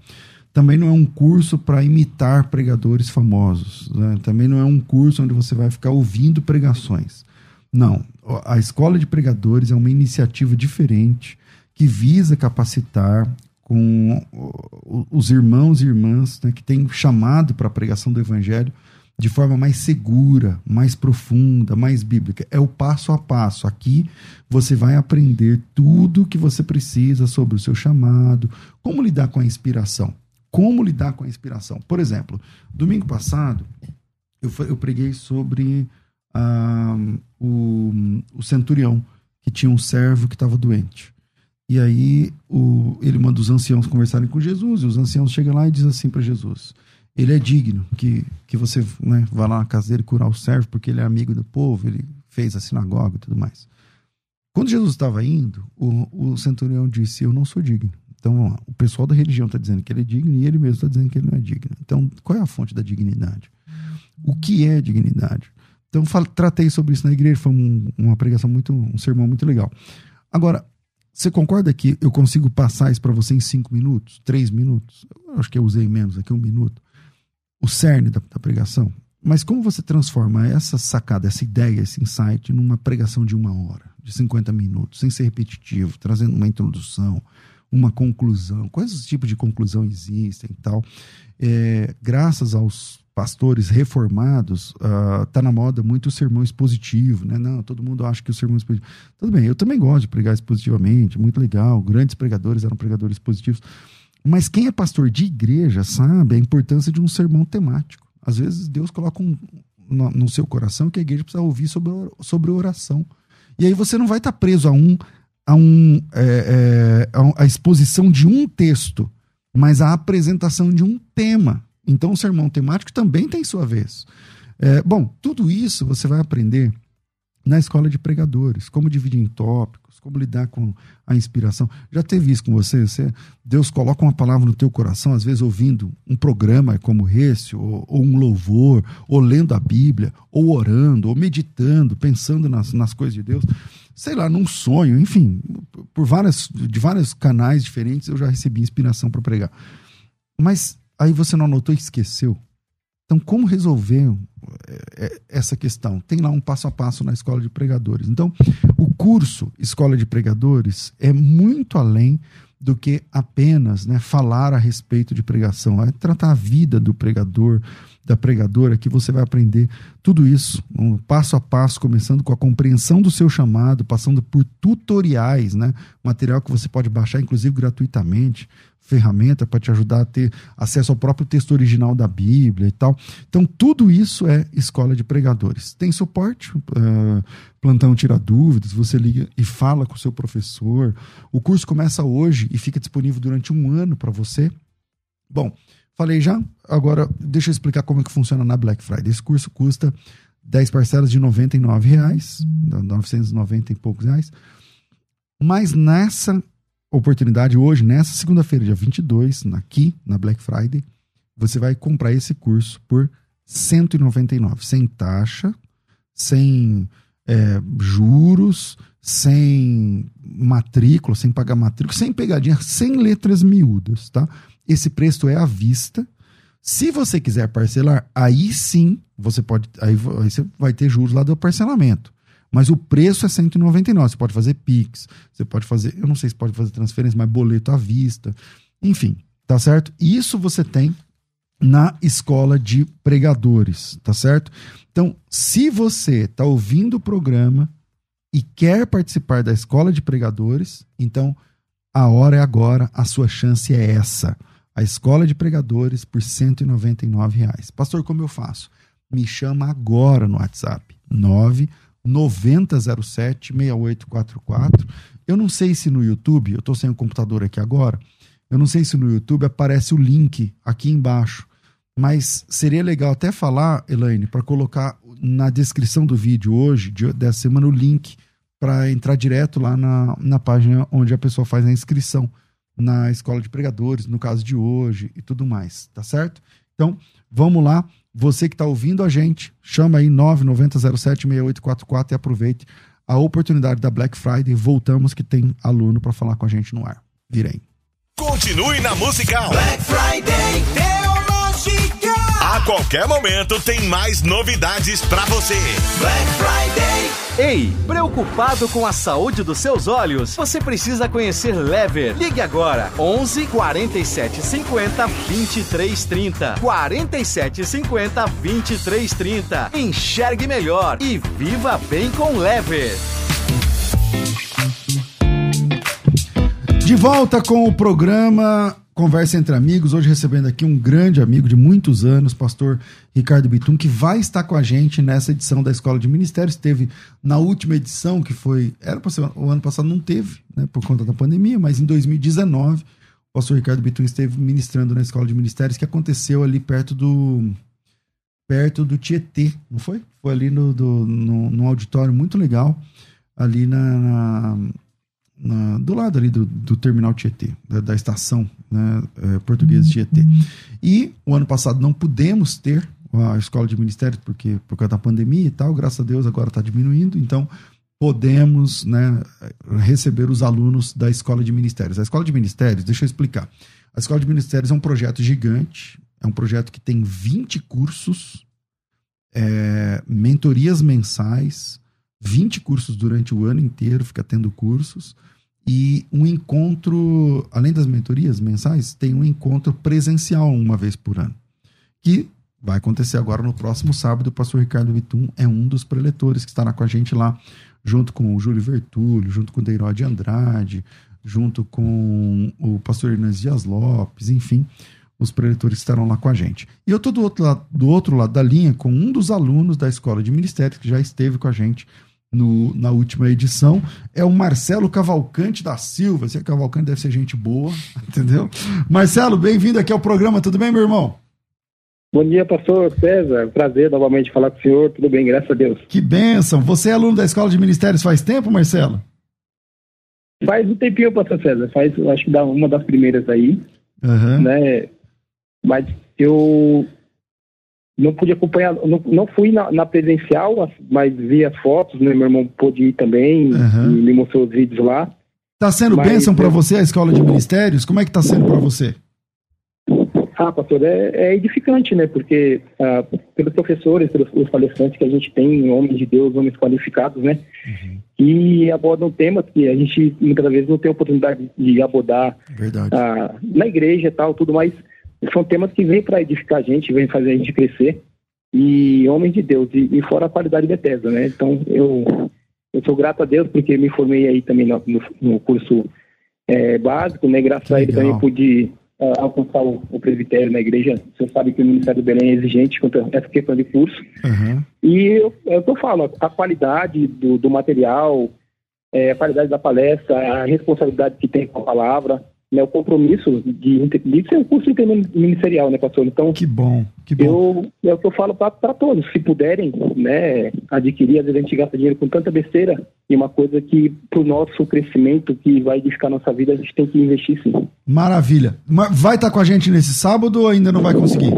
também não é um curso para imitar pregadores famosos. Né? Também não é um curso onde você vai ficar ouvindo pregações. Não. A Escola de Pregadores é uma iniciativa diferente que visa capacitar com os irmãos e irmãs né, que têm chamado para a pregação do Evangelho de forma mais segura, mais profunda, mais bíblica. É o passo a passo. Aqui você vai aprender tudo o que você precisa sobre o seu chamado, como lidar com a inspiração como lidar com a inspiração. Por exemplo, domingo passado eu, eu preguei sobre ah, o, o centurião que tinha um servo que estava doente. E aí o, ele manda os anciãos conversarem com Jesus, e os anciãos chegam lá e dizem assim para Jesus: Ele é digno que, que você né, vá lá na casa dele curar o servo, porque ele é amigo do povo, ele fez a sinagoga e tudo mais. Quando Jesus estava indo, o, o centurião disse: Eu não sou digno. Então, o pessoal da religião está dizendo que ele é digno e ele mesmo está dizendo que ele não é digno. Então, qual é a fonte da dignidade? O que é dignidade? Então, tratei sobre isso na igreja, foi um, uma pregação muito, um sermão muito legal. Agora, você concorda que eu consigo passar isso para você em cinco minutos, três minutos? Eu acho que eu usei menos aqui, um minuto. O cerne da, da pregação. Mas como você transforma essa sacada, essa ideia, esse insight numa pregação de uma hora, de 50 minutos, sem ser repetitivo, trazendo uma introdução, uma conclusão. Quais tipos de conclusão existem e tal? É, graças aos pastores reformados, uh, tá na moda muito o sermão expositivo, né? Não, todo mundo acha que o sermão expositivo. Tudo bem, eu também gosto de pregar expositivamente, muito legal. Grandes pregadores eram pregadores positivos. Mas quem é pastor de igreja sabe a importância de um sermão temático. Às vezes Deus coloca um, no, no seu coração que a igreja precisa ouvir sobre, sobre oração. E aí você não vai estar tá preso a um a, um, é, é, a exposição de um texto, mas a apresentação de um tema. Então, o sermão temático também tem sua vez. É, bom, tudo isso você vai aprender na escola de pregadores, como dividir em tópicos, como lidar com a inspiração. Já teve isso com você? você Deus coloca uma palavra no teu coração, às vezes ouvindo um programa como esse, ou, ou um louvor, ou lendo a Bíblia, ou orando, ou meditando, pensando nas, nas coisas de Deus sei lá, num sonho, enfim, por várias, de vários canais diferentes eu já recebi inspiração para pregar. Mas aí você não anotou e esqueceu. Então, como resolver é, é, essa questão? Tem lá um passo a passo na escola de pregadores. Então, o curso Escola de Pregadores é muito além do que apenas né, falar a respeito de pregação. É tratar a vida do pregador, da pregadora, que você vai aprender tudo isso, um passo a passo, começando com a compreensão do seu chamado, passando por tutoriais, né? Material que você pode baixar, inclusive gratuitamente, ferramenta para te ajudar a ter acesso ao próprio texto original da Bíblia e tal. Então, tudo isso é escola de pregadores. Tem suporte, uh, plantão tira dúvidas, você liga e fala com o seu professor. O curso começa hoje e fica disponível durante um ano para você. Bom, falei já, agora deixa eu explicar como é que funciona na Black Friday. Esse curso custa 10 parcelas de 99 reais, 990 e poucos reais. Mas nessa oportunidade hoje, nessa segunda-feira, dia 22, aqui na Black Friday, você vai comprar esse curso por 199, sem taxa, sem é, juros, sem matrícula, sem pagar matrícula, sem pegadinha, sem letras miúdas, tá? Esse preço é à vista. Se você quiser parcelar, aí sim você pode, aí, você vai ter juros lá do parcelamento. Mas o preço é 199. Você pode fazer Pix, você pode fazer, eu não sei se pode fazer transferência, mas boleto à vista. Enfim, tá certo? Isso você tem na escola de pregadores, tá certo? Então, se você está ouvindo o programa e quer participar da escola de pregadores, então a hora é agora, a sua chance é essa. A escola de pregadores por 199 reais. Pastor, como eu faço? Me chama agora no WhatsApp. 9 9007 6844. Eu não sei se no YouTube, eu estou sem o computador aqui agora, eu não sei se no YouTube aparece o link aqui embaixo, mas seria legal até falar, Elaine, para colocar na descrição do vídeo hoje, de, dessa semana, o link para entrar direto lá na, na página onde a pessoa faz a inscrição na escola de pregadores, no caso de hoje e tudo mais, tá certo? Então, vamos lá. Você que está ouvindo a gente, chama aí 990076844 e aproveite a oportunidade da Black Friday. Voltamos que tem aluno para falar com a gente no ar. Virei. Continue na musical. Black Friday. A qualquer momento tem mais novidades para você. Black Friday. Ei, preocupado com a saúde dos seus olhos? Você precisa conhecer Lever. Ligue agora 11 47 50 23 30. 47 50 23 30. Enxergue melhor e viva bem com Lever. De volta com o programa Conversa entre Amigos, hoje recebendo aqui um grande amigo de muitos anos, pastor Ricardo Bitum, que vai estar com a gente nessa edição da Escola de Ministérios. Teve na última edição, que foi. Era para ser. O ano passado não teve, né, por conta da pandemia, mas em 2019, o pastor Ricardo Bitum esteve ministrando na Escola de Ministérios, que aconteceu ali perto do. perto do Tietê, não foi? Foi ali no, do, no, num auditório muito legal, ali na, na na, do lado ali do, do terminal Tietê, da, da estação né, é, portuguesa Tietê. E o ano passado não pudemos ter a escola de ministérios porque por causa da pandemia e tal, graças a Deus agora está diminuindo, então podemos né, receber os alunos da escola de ministérios. A escola de ministérios, deixa eu explicar. A escola de ministérios é um projeto gigante, é um projeto que tem 20 cursos, é, mentorias mensais, 20 cursos durante o ano inteiro, fica tendo cursos e um encontro, além das mentorias mensais, tem um encontro presencial uma vez por ano, que vai acontecer agora no próximo sábado. O pastor Ricardo Vitum é um dos preletores que estará com a gente lá, junto com o Júlio Vertúlio, junto com o Deiró de Andrade, junto com o pastor Inês Dias Lopes, enfim, os preletores estarão lá com a gente. E eu estou do outro lado, do outro lado da linha com um dos alunos da Escola de Ministérios que já esteve com a gente no, na última edição, é o Marcelo Cavalcante da Silva. Esse Cavalcante deve ser gente boa, entendeu? Marcelo, bem-vindo aqui ao programa, tudo bem, meu irmão? Bom dia, pastor César. Prazer novamente falar com o senhor. Tudo bem, graças a Deus. Que bênção. Você é aluno da Escola de Ministérios faz tempo, Marcelo? Faz um tempinho, pastor César. Faz, acho que dá uma das primeiras aí. Uhum. Né? Mas eu não pude acompanhar, não, não fui na, na, presencial, mas vi as fotos, né? meu irmão pôde ir também, uhum. me mostrou os vídeos lá. Tá sendo mas, bênção para você a escola de ministérios? Como é que tá sendo para você? Ah, pastor, é, é edificante, né? Porque ah, pelos professores, pelos, pelos palestrantes que a gente tem, homens de Deus, homens qualificados, né? Uhum. E abordam temas que a gente muitas vezes não tem oportunidade de abordar ah, na igreja e tal, tudo mais são temas que vêm para edificar a gente, vêm fazer a gente crescer. E homens de Deus, e, e fora a qualidade de Bethesda, né? Então, eu, eu sou grato a Deus porque me formei aí também no, no, curso é, básico, né? Graças que a ele legal. também pude uh, alcançar o, o, presbitério na igreja. Você sabe que o Ministério do Belém é exigente quanto a essa questão de curso. Uhum. E eu, é eu falo, a qualidade do, do material, é, a qualidade da palestra, a responsabilidade que tem com a palavra, né, o compromisso de, de ser um curso interministerial, né, pastor? Então, que bom, que bom. Eu, é o que eu falo para todos, se puderem, né, adquirir, às vezes a gente gasta dinheiro com tanta besteira, e uma coisa que, para o nosso crescimento, que vai edificar nossa vida, a gente tem que investir sim. Maravilha. Vai estar tá com a gente nesse sábado ou ainda não vai conseguir?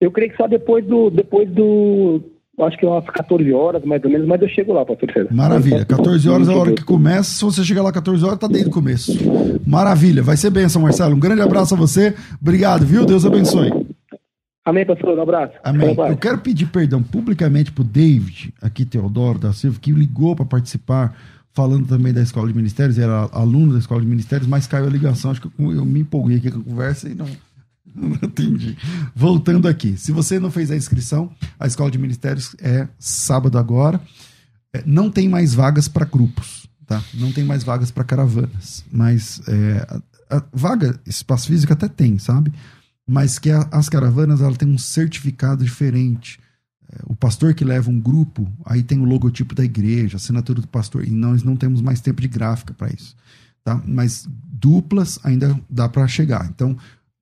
Eu creio que só depois do, depois do, acho que é umas 14 horas, mais ou menos, mas eu chego lá, pastor César. Maravilha. 14 horas é a hora que começa. Se você chegar lá 14 horas, tá desde o começo. Maravilha. Vai ser benção, Marcelo. Um grande abraço a você. Obrigado, viu? Deus abençoe. Amém, pastor. Um abraço. Amém. Eu quero pedir perdão publicamente pro David, aqui Teodoro da Silva, que ligou para participar, falando também da Escola de Ministérios, era aluno da Escola de Ministérios, mas caiu a ligação. Acho que eu me empolguei aqui com a conversa e não Entendi. Voltando aqui, se você não fez a inscrição, a Escola de Ministérios é sábado agora. É, não tem mais vagas para grupos, tá? Não tem mais vagas para caravanas. Mas é, a, a vaga, espaço físico até tem, sabe? Mas que a, as caravanas ela tem um certificado diferente. É, o pastor que leva um grupo, aí tem o logotipo da igreja, assinatura do pastor. E nós não temos mais tempo de gráfica para isso, tá? Mas duplas ainda dá para chegar. Então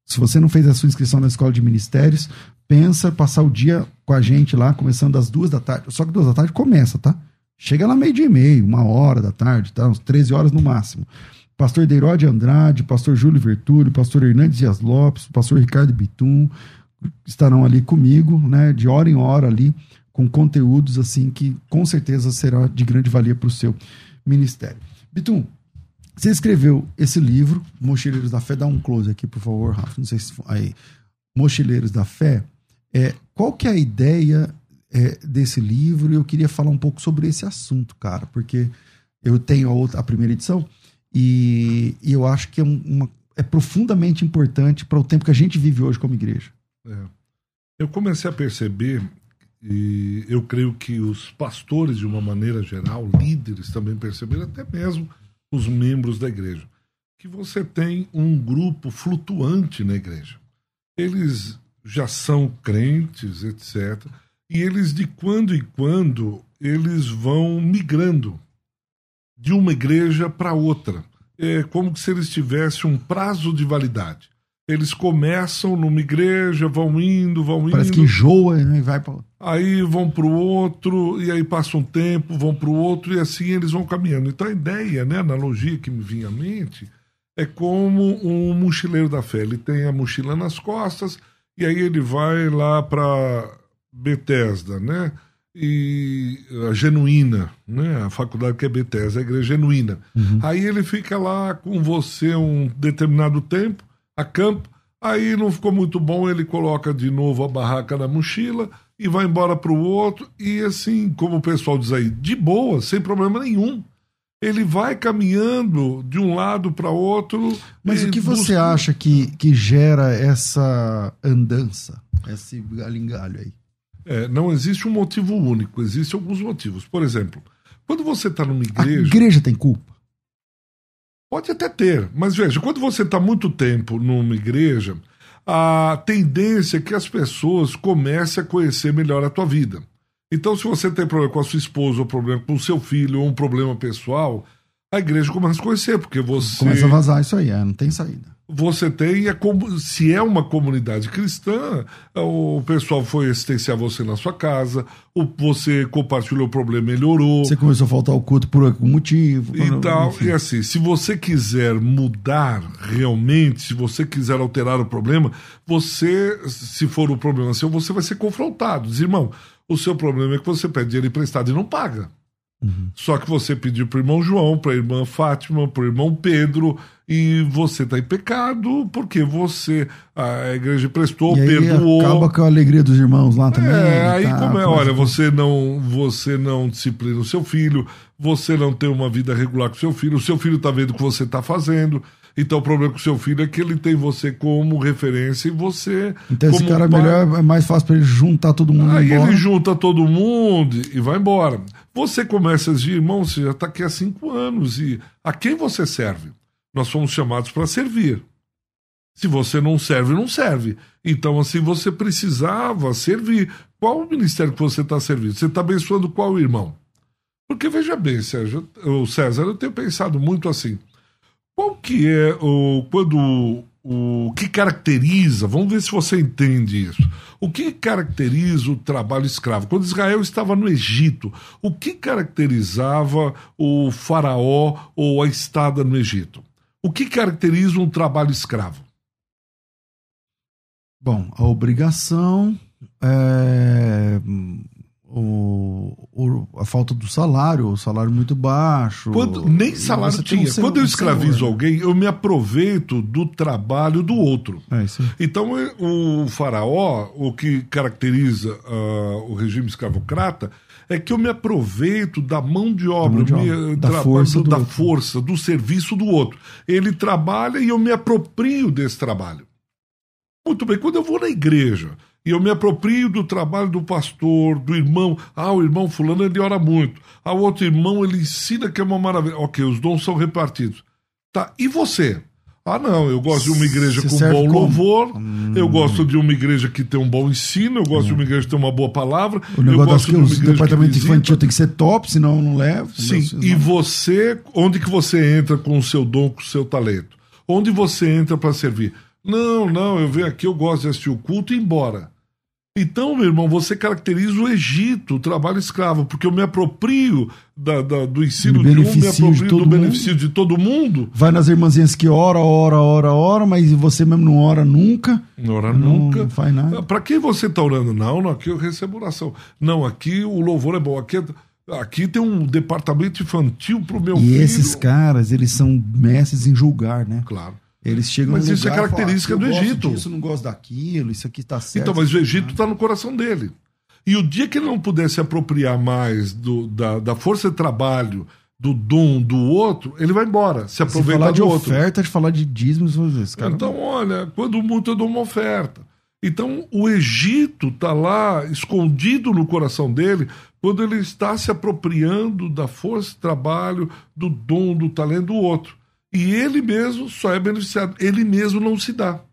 Se você não fez a sua inscrição na escola de ministérios, pensa passar o dia com a gente lá, começando às duas da tarde. Só que duas da tarde começa, tá? Chega lá meio dia e meio, uma hora da tarde, tá? Uns 13 horas no máximo. Pastor Deirode Andrade, pastor Júlio Vertúlio, pastor Hernandes Dias Lopes, pastor Ricardo Bitum estarão ali comigo, né, de hora em hora ali, com conteúdos assim que com certeza será de grande valia para o seu ministério. Bitum, você escreveu esse livro, Mochileiros da Fé, dá um close aqui, por favor, Rafa, não sei se aí. Mochileiros da Fé, é, qual que é a ideia é, desse livro? Eu queria falar um pouco sobre esse assunto, cara, porque eu tenho a, outra, a primeira edição e, e eu acho que é, uma, é profundamente importante para o tempo que a gente vive hoje como igreja. É. Eu comecei a perceber, e eu creio que os pastores, de uma maneira geral, líderes também perceberam, até mesmo os membros da igreja, que você tem um grupo flutuante na igreja. Eles já são crentes, etc. E eles, de quando em quando, eles vão migrando de uma igreja para outra. É como se eles tivessem um prazo de validade. Eles começam numa igreja, vão indo, vão Parece indo. Parece que enjoa né, e vai para Aí vão para o outro, e aí passa um tempo, vão para o outro, e assim eles vão caminhando. Então a ideia, né, a analogia que me vinha à mente, é como um mochileiro da fé. Ele tem a mochila nas costas, e aí ele vai lá para Bethesda, né? E a genuína, né? A faculdade que é Bethesda, a igreja genuína. Uhum. Aí ele fica lá com você um determinado tempo, a campo. Aí não ficou muito bom, ele coloca de novo a barraca na mochila e vai embora para o outro. E assim, como o pessoal diz aí, de boa, sem problema nenhum. Ele vai caminhando de um lado para outro. Mas o que busca... você acha que, que gera essa andança, esse galingalho aí? É, não existe um motivo único, existem alguns motivos. Por exemplo, quando você está numa igreja. A igreja tem culpa? Pode até ter, mas veja, quando você está muito tempo numa igreja, a tendência é que as pessoas comecem a conhecer melhor a tua vida. Então, se você tem problema com a sua esposa, ou problema com o seu filho, ou um problema pessoal, a igreja começa a conhecer, porque você. Começa a vazar isso aí, é, não tem saída você tem, é como, se é uma comunidade cristã, o pessoal foi assistenciar você na sua casa, o, você compartilhou o problema, melhorou. Você começou a faltar o culto por algum motivo. E tal, enfim. e assim, se você quiser mudar realmente, se você quiser alterar o problema, você, se for o problema seu, você vai ser confrontado. Diz, irmão, o seu problema é que você pede dinheiro emprestado e não paga. Uhum. Só que você pediu para o irmão João, para a irmã Fátima, para o irmão Pedro, e você está em pecado porque você, a igreja prestou, e perdoou. Acaba com a alegria dos irmãos lá também. É, aí tá, como é, olha, você não, você não disciplina o seu filho, você não tem uma vida regular com o seu filho, o seu filho está vendo o que você está fazendo. Então o problema com o seu filho é que ele tem você como referência e você. Então esse cara pai... melhor é mais fácil para ele juntar todo mundo. Aí ele junta todo mundo e vai embora. Você começa a dizer, irmão, você já está aqui há cinco anos e a quem você serve? Nós fomos chamados para servir. Se você não serve, não serve. Então, assim, você precisava servir. Qual o ministério que você está servindo? Você está abençoando qual irmão? Porque veja bem, Sérgio, César, eu tenho pensado muito assim. Qual que é o quando o que caracteriza, vamos ver se você entende isso. O que caracteriza o trabalho escravo? Quando Israel estava no Egito, o que caracterizava o faraó ou a estada no Egito? O que caracteriza um trabalho escravo? Bom, a obrigação, é, o, o, a falta do salário, o salário muito baixo. Quando, nem salário tinha. Um Quando eu escravizo senhor, alguém, eu me aproveito do trabalho do outro. É então, o faraó, o que caracteriza uh, o regime escravocrata, é que eu me aproveito da mão de obra, mão de obra me, da, força, do, da força, do serviço do outro. Ele trabalha e eu me aproprio desse trabalho. Muito bem, quando eu vou na igreja e eu me aproprio do trabalho do pastor, do irmão. Ah, o irmão fulano ele ora muito. Ah, o outro irmão ele ensina que é uma maravilha. Ok, os dons são repartidos. Tá, e você? Ah, não, eu gosto de uma igreja com bom como? louvor, hum. eu gosto de uma igreja que tem um bom ensino, eu gosto hum. de uma igreja que tem uma boa palavra. O negócio eu gosto de uma departamento infantil tem que ser top, senão eu não levo. Sim, e você, onde que você entra com o seu dom, com o seu talento? Onde você entra para servir? Não, não, eu venho aqui, eu gosto de assistir o culto e ir embora. Então, meu irmão, você caracteriza o Egito, o trabalho escravo, porque eu me aproprio da, da, do ensino de um, me aproprio do benefício de todo mundo. Vai nas irmãzinhas que ora, ora, ora, ora, mas você mesmo não ora nunca. Não ora não, nunca. Não faz nada. Para quem você está orando? Não, não, aqui eu recebo oração. Não, aqui o louvor é bom. Aqui, aqui tem um departamento infantil para o meu e filho. E esses caras, eles são mestres em julgar, né? Claro. Eles chegam Mas isso é característica falam, do Egito. Isso não gosto daquilo, isso aqui está certo. Então, mas o Egito está no coração dele. E o dia que ele não puder se apropriar mais do, da, da força de trabalho, do dom do outro, ele vai embora, se aproveitar se falar de outro. oferta, de falar de dízimos, esse cara Então, olha, quando muito eu dou uma oferta. Então, o Egito está lá escondido no coração dele quando ele está se apropriando da força de trabalho, do dom, do talento do outro. E ele mesmo só é beneficiado, ele mesmo não se dá.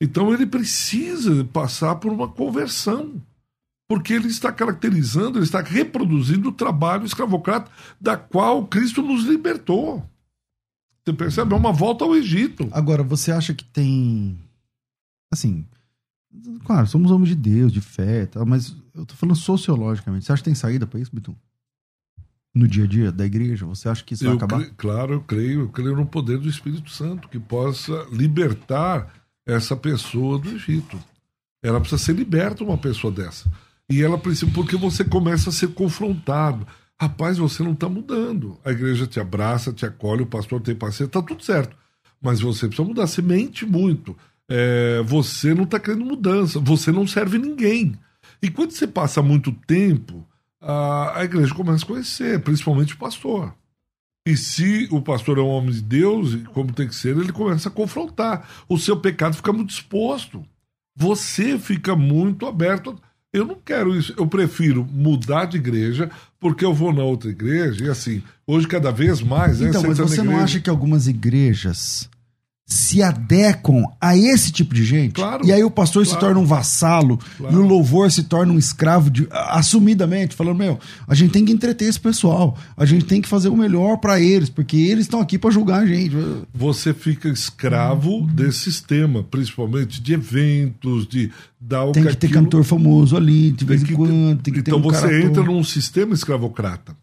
Então ele precisa passar por uma conversão, porque ele está caracterizando, ele está reproduzindo o trabalho escravocrata da qual Cristo nos libertou. Você percebe? É uma volta ao Egito. Agora, você acha que tem. Assim. Claro, somos homens de Deus, de fé, mas eu tô falando sociologicamente. Você acha que tem saída para isso, Bitum? No dia a dia da igreja? Você acha que isso eu vai acabar? Creio, claro, eu creio, eu creio no poder do Espírito Santo que possa libertar essa pessoa do Egito. Ela precisa ser liberta uma pessoa dessa. E ela precisa, porque você começa a ser confrontado. Rapaz, você não está mudando. A igreja te abraça, te acolhe, o pastor tem paciência, está tudo certo. Mas você precisa mudar, você mente muito. É, você não está querendo mudança, você não serve ninguém. E quando você passa muito tempo a, igreja começa a conhecer, principalmente o pastor. E se o pastor é um homem de Deus, como tem que ser, ele começa a confrontar. O seu pecado fica muito exposto. Você fica muito aberto. Eu não quero isso. Eu prefiro mudar de igreja, porque eu vou na outra igreja. E assim, hoje cada vez mais. Né, então, mas você não acha que algumas igrejas se adequam a esse tipo de gente. Claro, e aí o pastor claro, se torna um vassalo claro. e o louvor se torna um escravo de, assumidamente, falando: meu, a gente tem que entreter esse pessoal, a gente tem que fazer o melhor para eles, porque eles estão aqui para julgar a gente. Você fica escravo desse sistema, principalmente de eventos, de dar o Tem que, que ter aquilo... cantor famoso ali, de vez em quando. Tem que então ter um você entra num sistema escravocrata.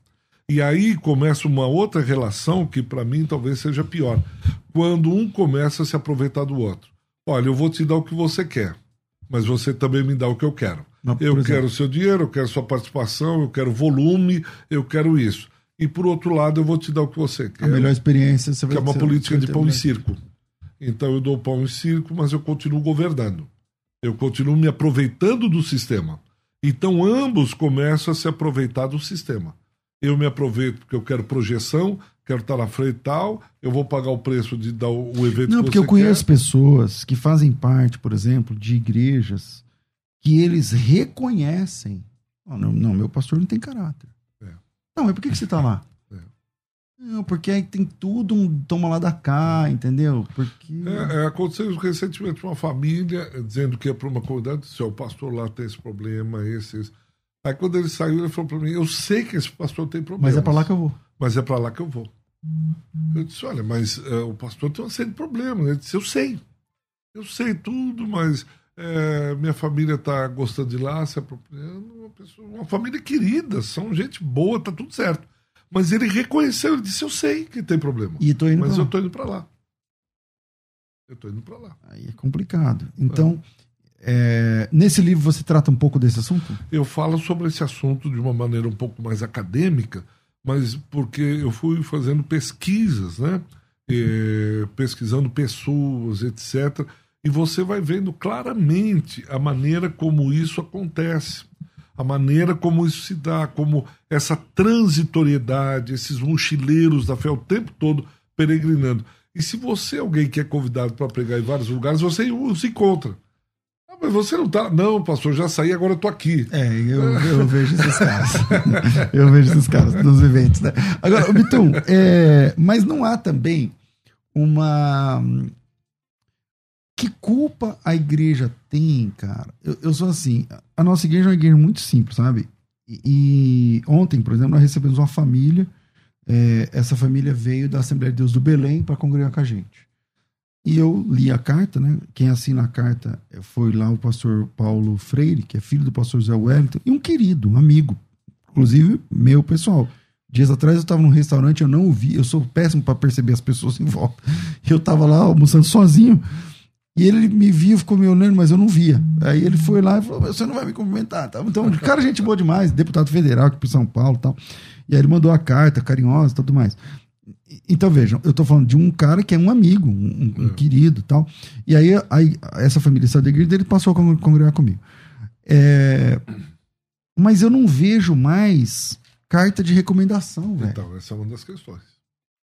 E aí começa uma outra relação que para mim talvez seja pior. Quando um começa a se aproveitar do outro. Olha, eu vou te dar o que você quer, mas você também me dá o que eu quero. Eu quero o seu dinheiro, eu quero sua participação, eu quero volume, eu quero isso. E por outro lado, eu vou te dar o que você quer. A melhor experiência você vai Que é uma política de pão e circo. Então eu dou pão e circo, mas eu continuo governando. Eu continuo me aproveitando do sistema. Então ambos começam a se aproveitar do sistema eu me aproveito porque eu quero projeção, quero estar na frente e tal, eu vou pagar o preço de dar o, evento Não, que porque eu conheço quer. pessoas que fazem parte, por exemplo, de igrejas que eles reconhecem. Oh, não, não, meu pastor não tem caráter. É. Não, mas por que, que você está lá? É. Não, porque aí tem tudo um toma lá da cá, entendeu? Porque... É, é, aconteceu recentemente uma família dizendo que ia para uma comunidade, se o pastor lá tem esse problema, esse, esse Aí quando ele saiu, ele falou para mim: Eu sei que esse pastor tem problemas. Mas é para lá que eu vou. Mas é para lá que eu vou. Eu disse: Olha, mas uh, o pastor tem uma série de problemas. Ele disse: Eu sei. Eu sei tudo, mas é, minha família está gostando de lá, se apropriando. Uma, pessoa, uma família querida, são gente boa, tá tudo certo. Mas ele reconheceu, ele disse: Eu sei que tem problema. E tô indo mas eu estou indo para lá. Eu estou indo para lá. Aí é complicado. Então. É. É, nesse livro você trata um pouco desse assunto? Eu falo sobre esse assunto de uma maneira um pouco mais acadêmica, mas porque eu fui fazendo pesquisas, né? É, pesquisando pessoas, etc. E você vai vendo claramente a maneira como isso acontece, a maneira como isso se dá, como essa transitoriedade, esses mochileiros da fé o tempo todo peregrinando. E se você é alguém que é convidado para pregar em vários lugares, você os encontra. Mas você não tá. Não, pastor, já saí, agora eu tô aqui. É, eu, eu vejo esses caras. eu vejo esses caras nos eventos, né? Agora, Bitum, é, mas não há também uma. Que culpa a igreja tem, cara? Eu, eu sou assim, a nossa igreja é uma igreja muito simples, sabe? E, e ontem, por exemplo, nós recebemos uma família. É, essa família veio da Assembleia de Deus do Belém para congregar com a gente. E eu li a carta, né? Quem assina a carta foi lá o pastor Paulo Freire, que é filho do pastor Zé Wellington, e um querido, um amigo, inclusive meu pessoal. Dias atrás eu estava num restaurante, eu não ouvi, eu sou péssimo para perceber as pessoas em volta. Eu estava lá almoçando sozinho. E ele me via, ficou me olhando, mas eu não via. Aí ele foi lá e falou: Você não vai me cumprimentar. Tá? Então, cara, gente boa demais, deputado federal aqui para São Paulo e tal. E aí ele mandou a carta carinhosa e tudo mais. Então vejam, eu tô falando de um cara que é um amigo, um, um é. querido tal. E aí, aí essa família saiu da igreja ele passou a congregar comigo. É, mas eu não vejo mais carta de recomendação, velho. Então, essa é uma das questões.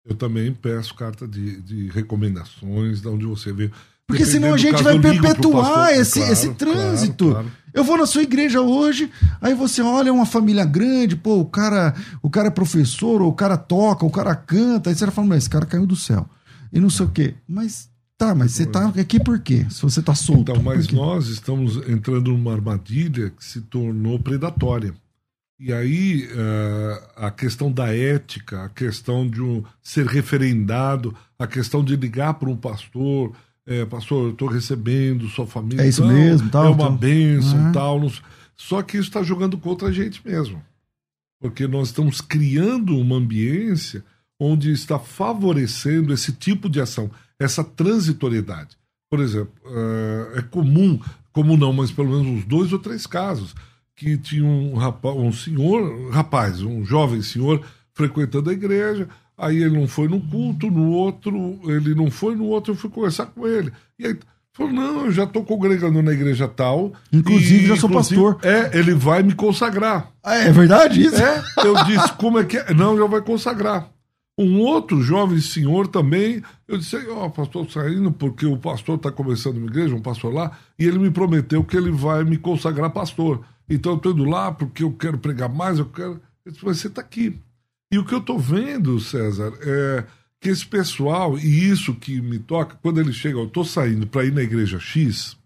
Eu também peço carta de, de recomendações, de onde você vê porque senão a gente vai perpetuar esse, claro, esse trânsito. Claro, claro. Eu vou na sua igreja hoje, aí você olha é uma família grande, pô, o cara, o cara é professor, ou o cara toca, o cara canta, aí você fala, mas esse cara caiu do céu. E não sei o quê. Mas tá, mas você tá aqui por quê? Se você tá solto. Então, mas nós estamos entrando numa armadilha que se tornou predatória. E aí uh, a questão da ética, a questão de um, ser referendado, a questão de ligar para um pastor, é, pastor, eu estou recebendo sua família. É isso tal, mesmo, tal. É uma bênção, uhum. tal. Só que isso está jogando contra a gente mesmo. Porque nós estamos criando uma ambiência onde está favorecendo esse tipo de ação, essa transitoriedade. Por exemplo, é, é comum, comum não, mas pelo menos uns dois ou três casos, que tinha um, rapaz, um senhor, rapaz, um jovem senhor frequentando a igreja, Aí ele não foi no culto, no outro, ele não foi no outro, eu fui conversar com ele. E aí falou: não, eu já estou congregando na igreja tal. Inclusive, e, já sou pastor. É, ele vai me consagrar. Ah, é verdade isso? É, eu disse, como é que é? Não, já vai consagrar. Um outro jovem senhor também, eu disse, ó, oh, pastor, saindo porque o pastor está começando uma igreja, um pastor lá, e ele me prometeu que ele vai me consagrar pastor. Então eu estou indo lá porque eu quero pregar mais, eu quero. Eu disse, mas você está aqui. E o que eu estou vendo, César, é que esse pessoal, e isso que me toca, quando ele chega, eu estou saindo para ir na igreja X,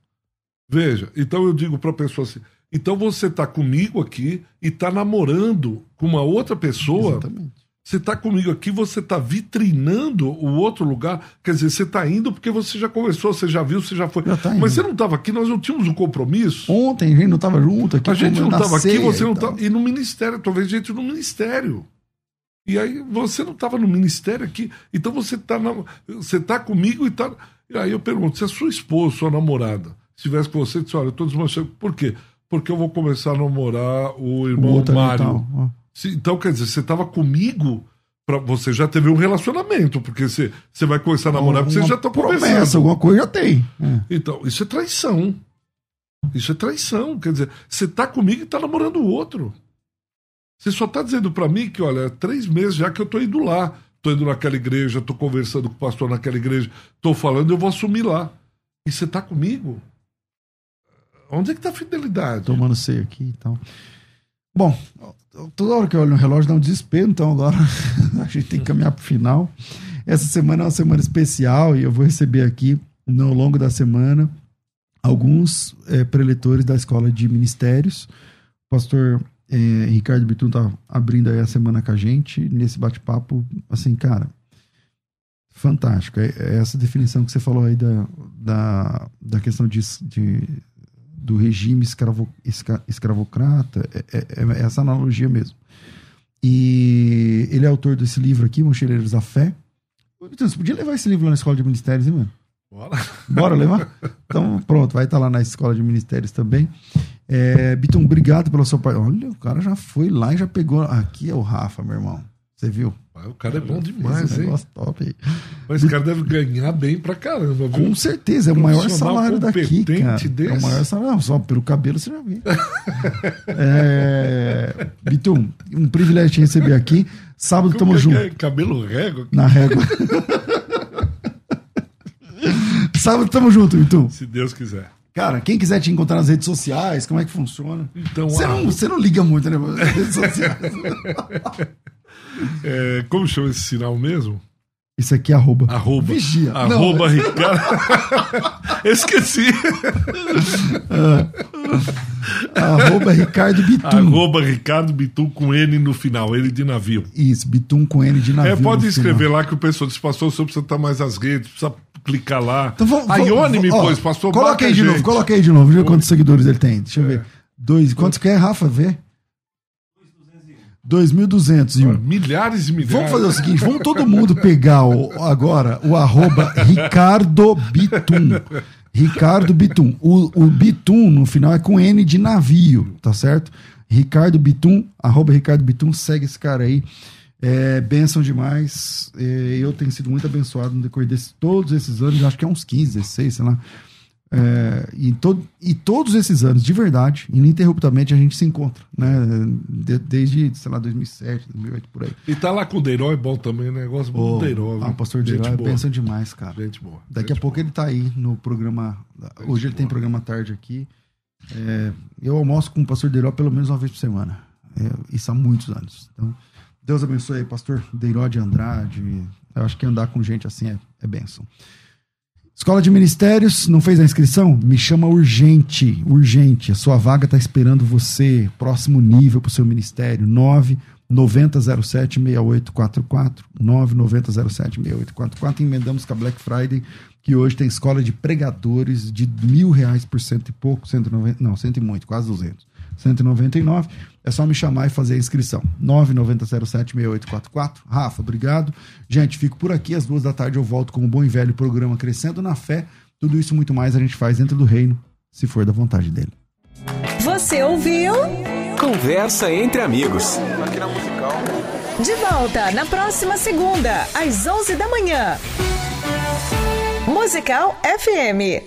veja, então eu digo para a pessoa assim, então você está comigo aqui e está namorando com uma outra pessoa. Exatamente. Você está comigo aqui, você está vitrinando o outro lugar. Quer dizer, você está indo porque você já conversou, você já viu, você já foi. Já tá Mas você não estava aqui, nós não tínhamos um compromisso. Ontem a gente não estava junto aqui. A gente não estava aqui, você não estava. E no ministério, talvez gente no ministério. E aí você não estava no ministério aqui, então você está você tá comigo e está. E aí eu pergunto, se a sua esposa, sua namorada, estivesse com você, disse, olha, eu estou desmanchando. Por quê? Porque eu vou começar a namorar o irmão o Mário. Se, então, quer dizer, você estava comigo, pra, você já teve um relacionamento, porque você, você vai começar a namorar, porque você já está conversando. Alguma coisa já tem. É. Então, isso é traição. Isso é traição. Quer dizer, você está comigo e está namorando o outro. Você só está dizendo para mim que, olha, três meses já que eu estou indo lá. Estou indo naquela igreja, estou conversando com o pastor naquela igreja, estou falando, eu vou assumir lá. E você está comigo? Onde é que está a fidelidade? Tomando ceia aqui então. Bom, toda hora que eu olho no relógio dá um desespero, então agora a gente tem que caminhar para o final. Essa semana é uma semana especial e eu vou receber aqui, no longo da semana, alguns é, preletores da Escola de Ministérios. pastor é, Ricardo Bitum tá abrindo aí a semana com a gente nesse bate-papo, assim, cara, fantástico. É, é, essa definição que você falou aí da, da, da questão de, de do regime escravo, escra, escravocrata, é, é, é, essa analogia mesmo. E ele é autor desse livro aqui, Mochileiros da Fé. Então, você podia levar esse livro lá na Escola de Ministérios, hein, mano? Bora. Bora levar? Então, pronto, vai estar lá na Escola de Ministérios também. É, Biton, obrigado pela sua parte. Olha, o cara já foi lá e já pegou. Aqui é o Rafa, meu irmão. Você viu? O cara é bom demais, hein? Top aí. Mas esse cara deve ganhar bem pra caramba. Viu? Com certeza, é o maior salário daqui, cara. Desse. É o maior salário. Não, só pelo cabelo você já viu. é... Bitum, um privilégio te receber aqui. Sábado Como tamo é junto. É? Cabelo régua? Na régua. Sábado tamo junto, Bitum. Se Deus quiser. Cara, quem quiser te encontrar nas redes sociais, como é que funciona? Então, você, não, você não liga muito, né? Nas redes sociais. é, como chama esse sinal mesmo? Isso aqui é arroba. Arroba. Vigia. Arroba não. Ricardo. Esqueci. É. Arroba Ricardo Bitum. Arroba Ricardo Bitum com N no final, N de navio. Isso, Bitum com N de navio. É, pode escrever final. lá que o pessoal disse, pastor, você precisa estar mais às redes, precisa clicar lá. Então, vou, a Ione me pôs, passou Coloca aí de gente. novo, coloca aí de novo, ver quantos seguidores ele tem. Deixa eu ver. Dois, quantos quer, Rafa? Vê. 2.201. Milhares e milhares. Vamos fazer o seguinte: vamos todo mundo pegar o, agora o arroba Ricardo Bitum. Ricardo Bitum. O, o Bitum no final é com N de navio, tá certo? Ricardo Bitum, arroba Ricardo Bitum, segue esse cara aí. É, benção demais. É, eu tenho sido muito abençoado no decorrer de todos esses anos, acho que é uns 15, 16, sei lá. É, e, todo, e todos esses anos, de verdade, ininterruptamente, a gente se encontra, né? De, desde, sei lá, 2007, 2008, por aí. E tá lá com o Deiró é bom também, né? Gosto muito oh, do Deiró. Ah, o pastor Deiró é benção demais, cara. Gente boa. Daqui gente a pouco boa. ele tá aí no programa. Gente hoje ele boa. tem programa tarde aqui. É, eu almoço com o pastor Deiró pelo menos uma vez por semana. É, isso há muitos anos. Então, Deus abençoe pastor Deiró de Andrade. Eu acho que andar com gente assim é, é bênção. Escola de Ministérios, não fez a inscrição? Me chama urgente, urgente. A sua vaga está esperando você. Próximo nível para o seu ministério. 99007 6844 99007 6844 Emendamos com a Black Friday, que hoje tem escola de pregadores de mil reais por cento e pouco, 190, não, cento e muito, quase 200. 199. É só me chamar e fazer a inscrição. 990076844. Rafa, obrigado. Gente, fico por aqui. Às duas da tarde eu volto com o bom e velho programa Crescendo na Fé. Tudo isso e muito mais a gente faz dentro do reino, se for da vontade dele. Você ouviu? Conversa entre amigos. Aqui na Musical. De volta na próxima segunda, às 11 da manhã. Musical FM.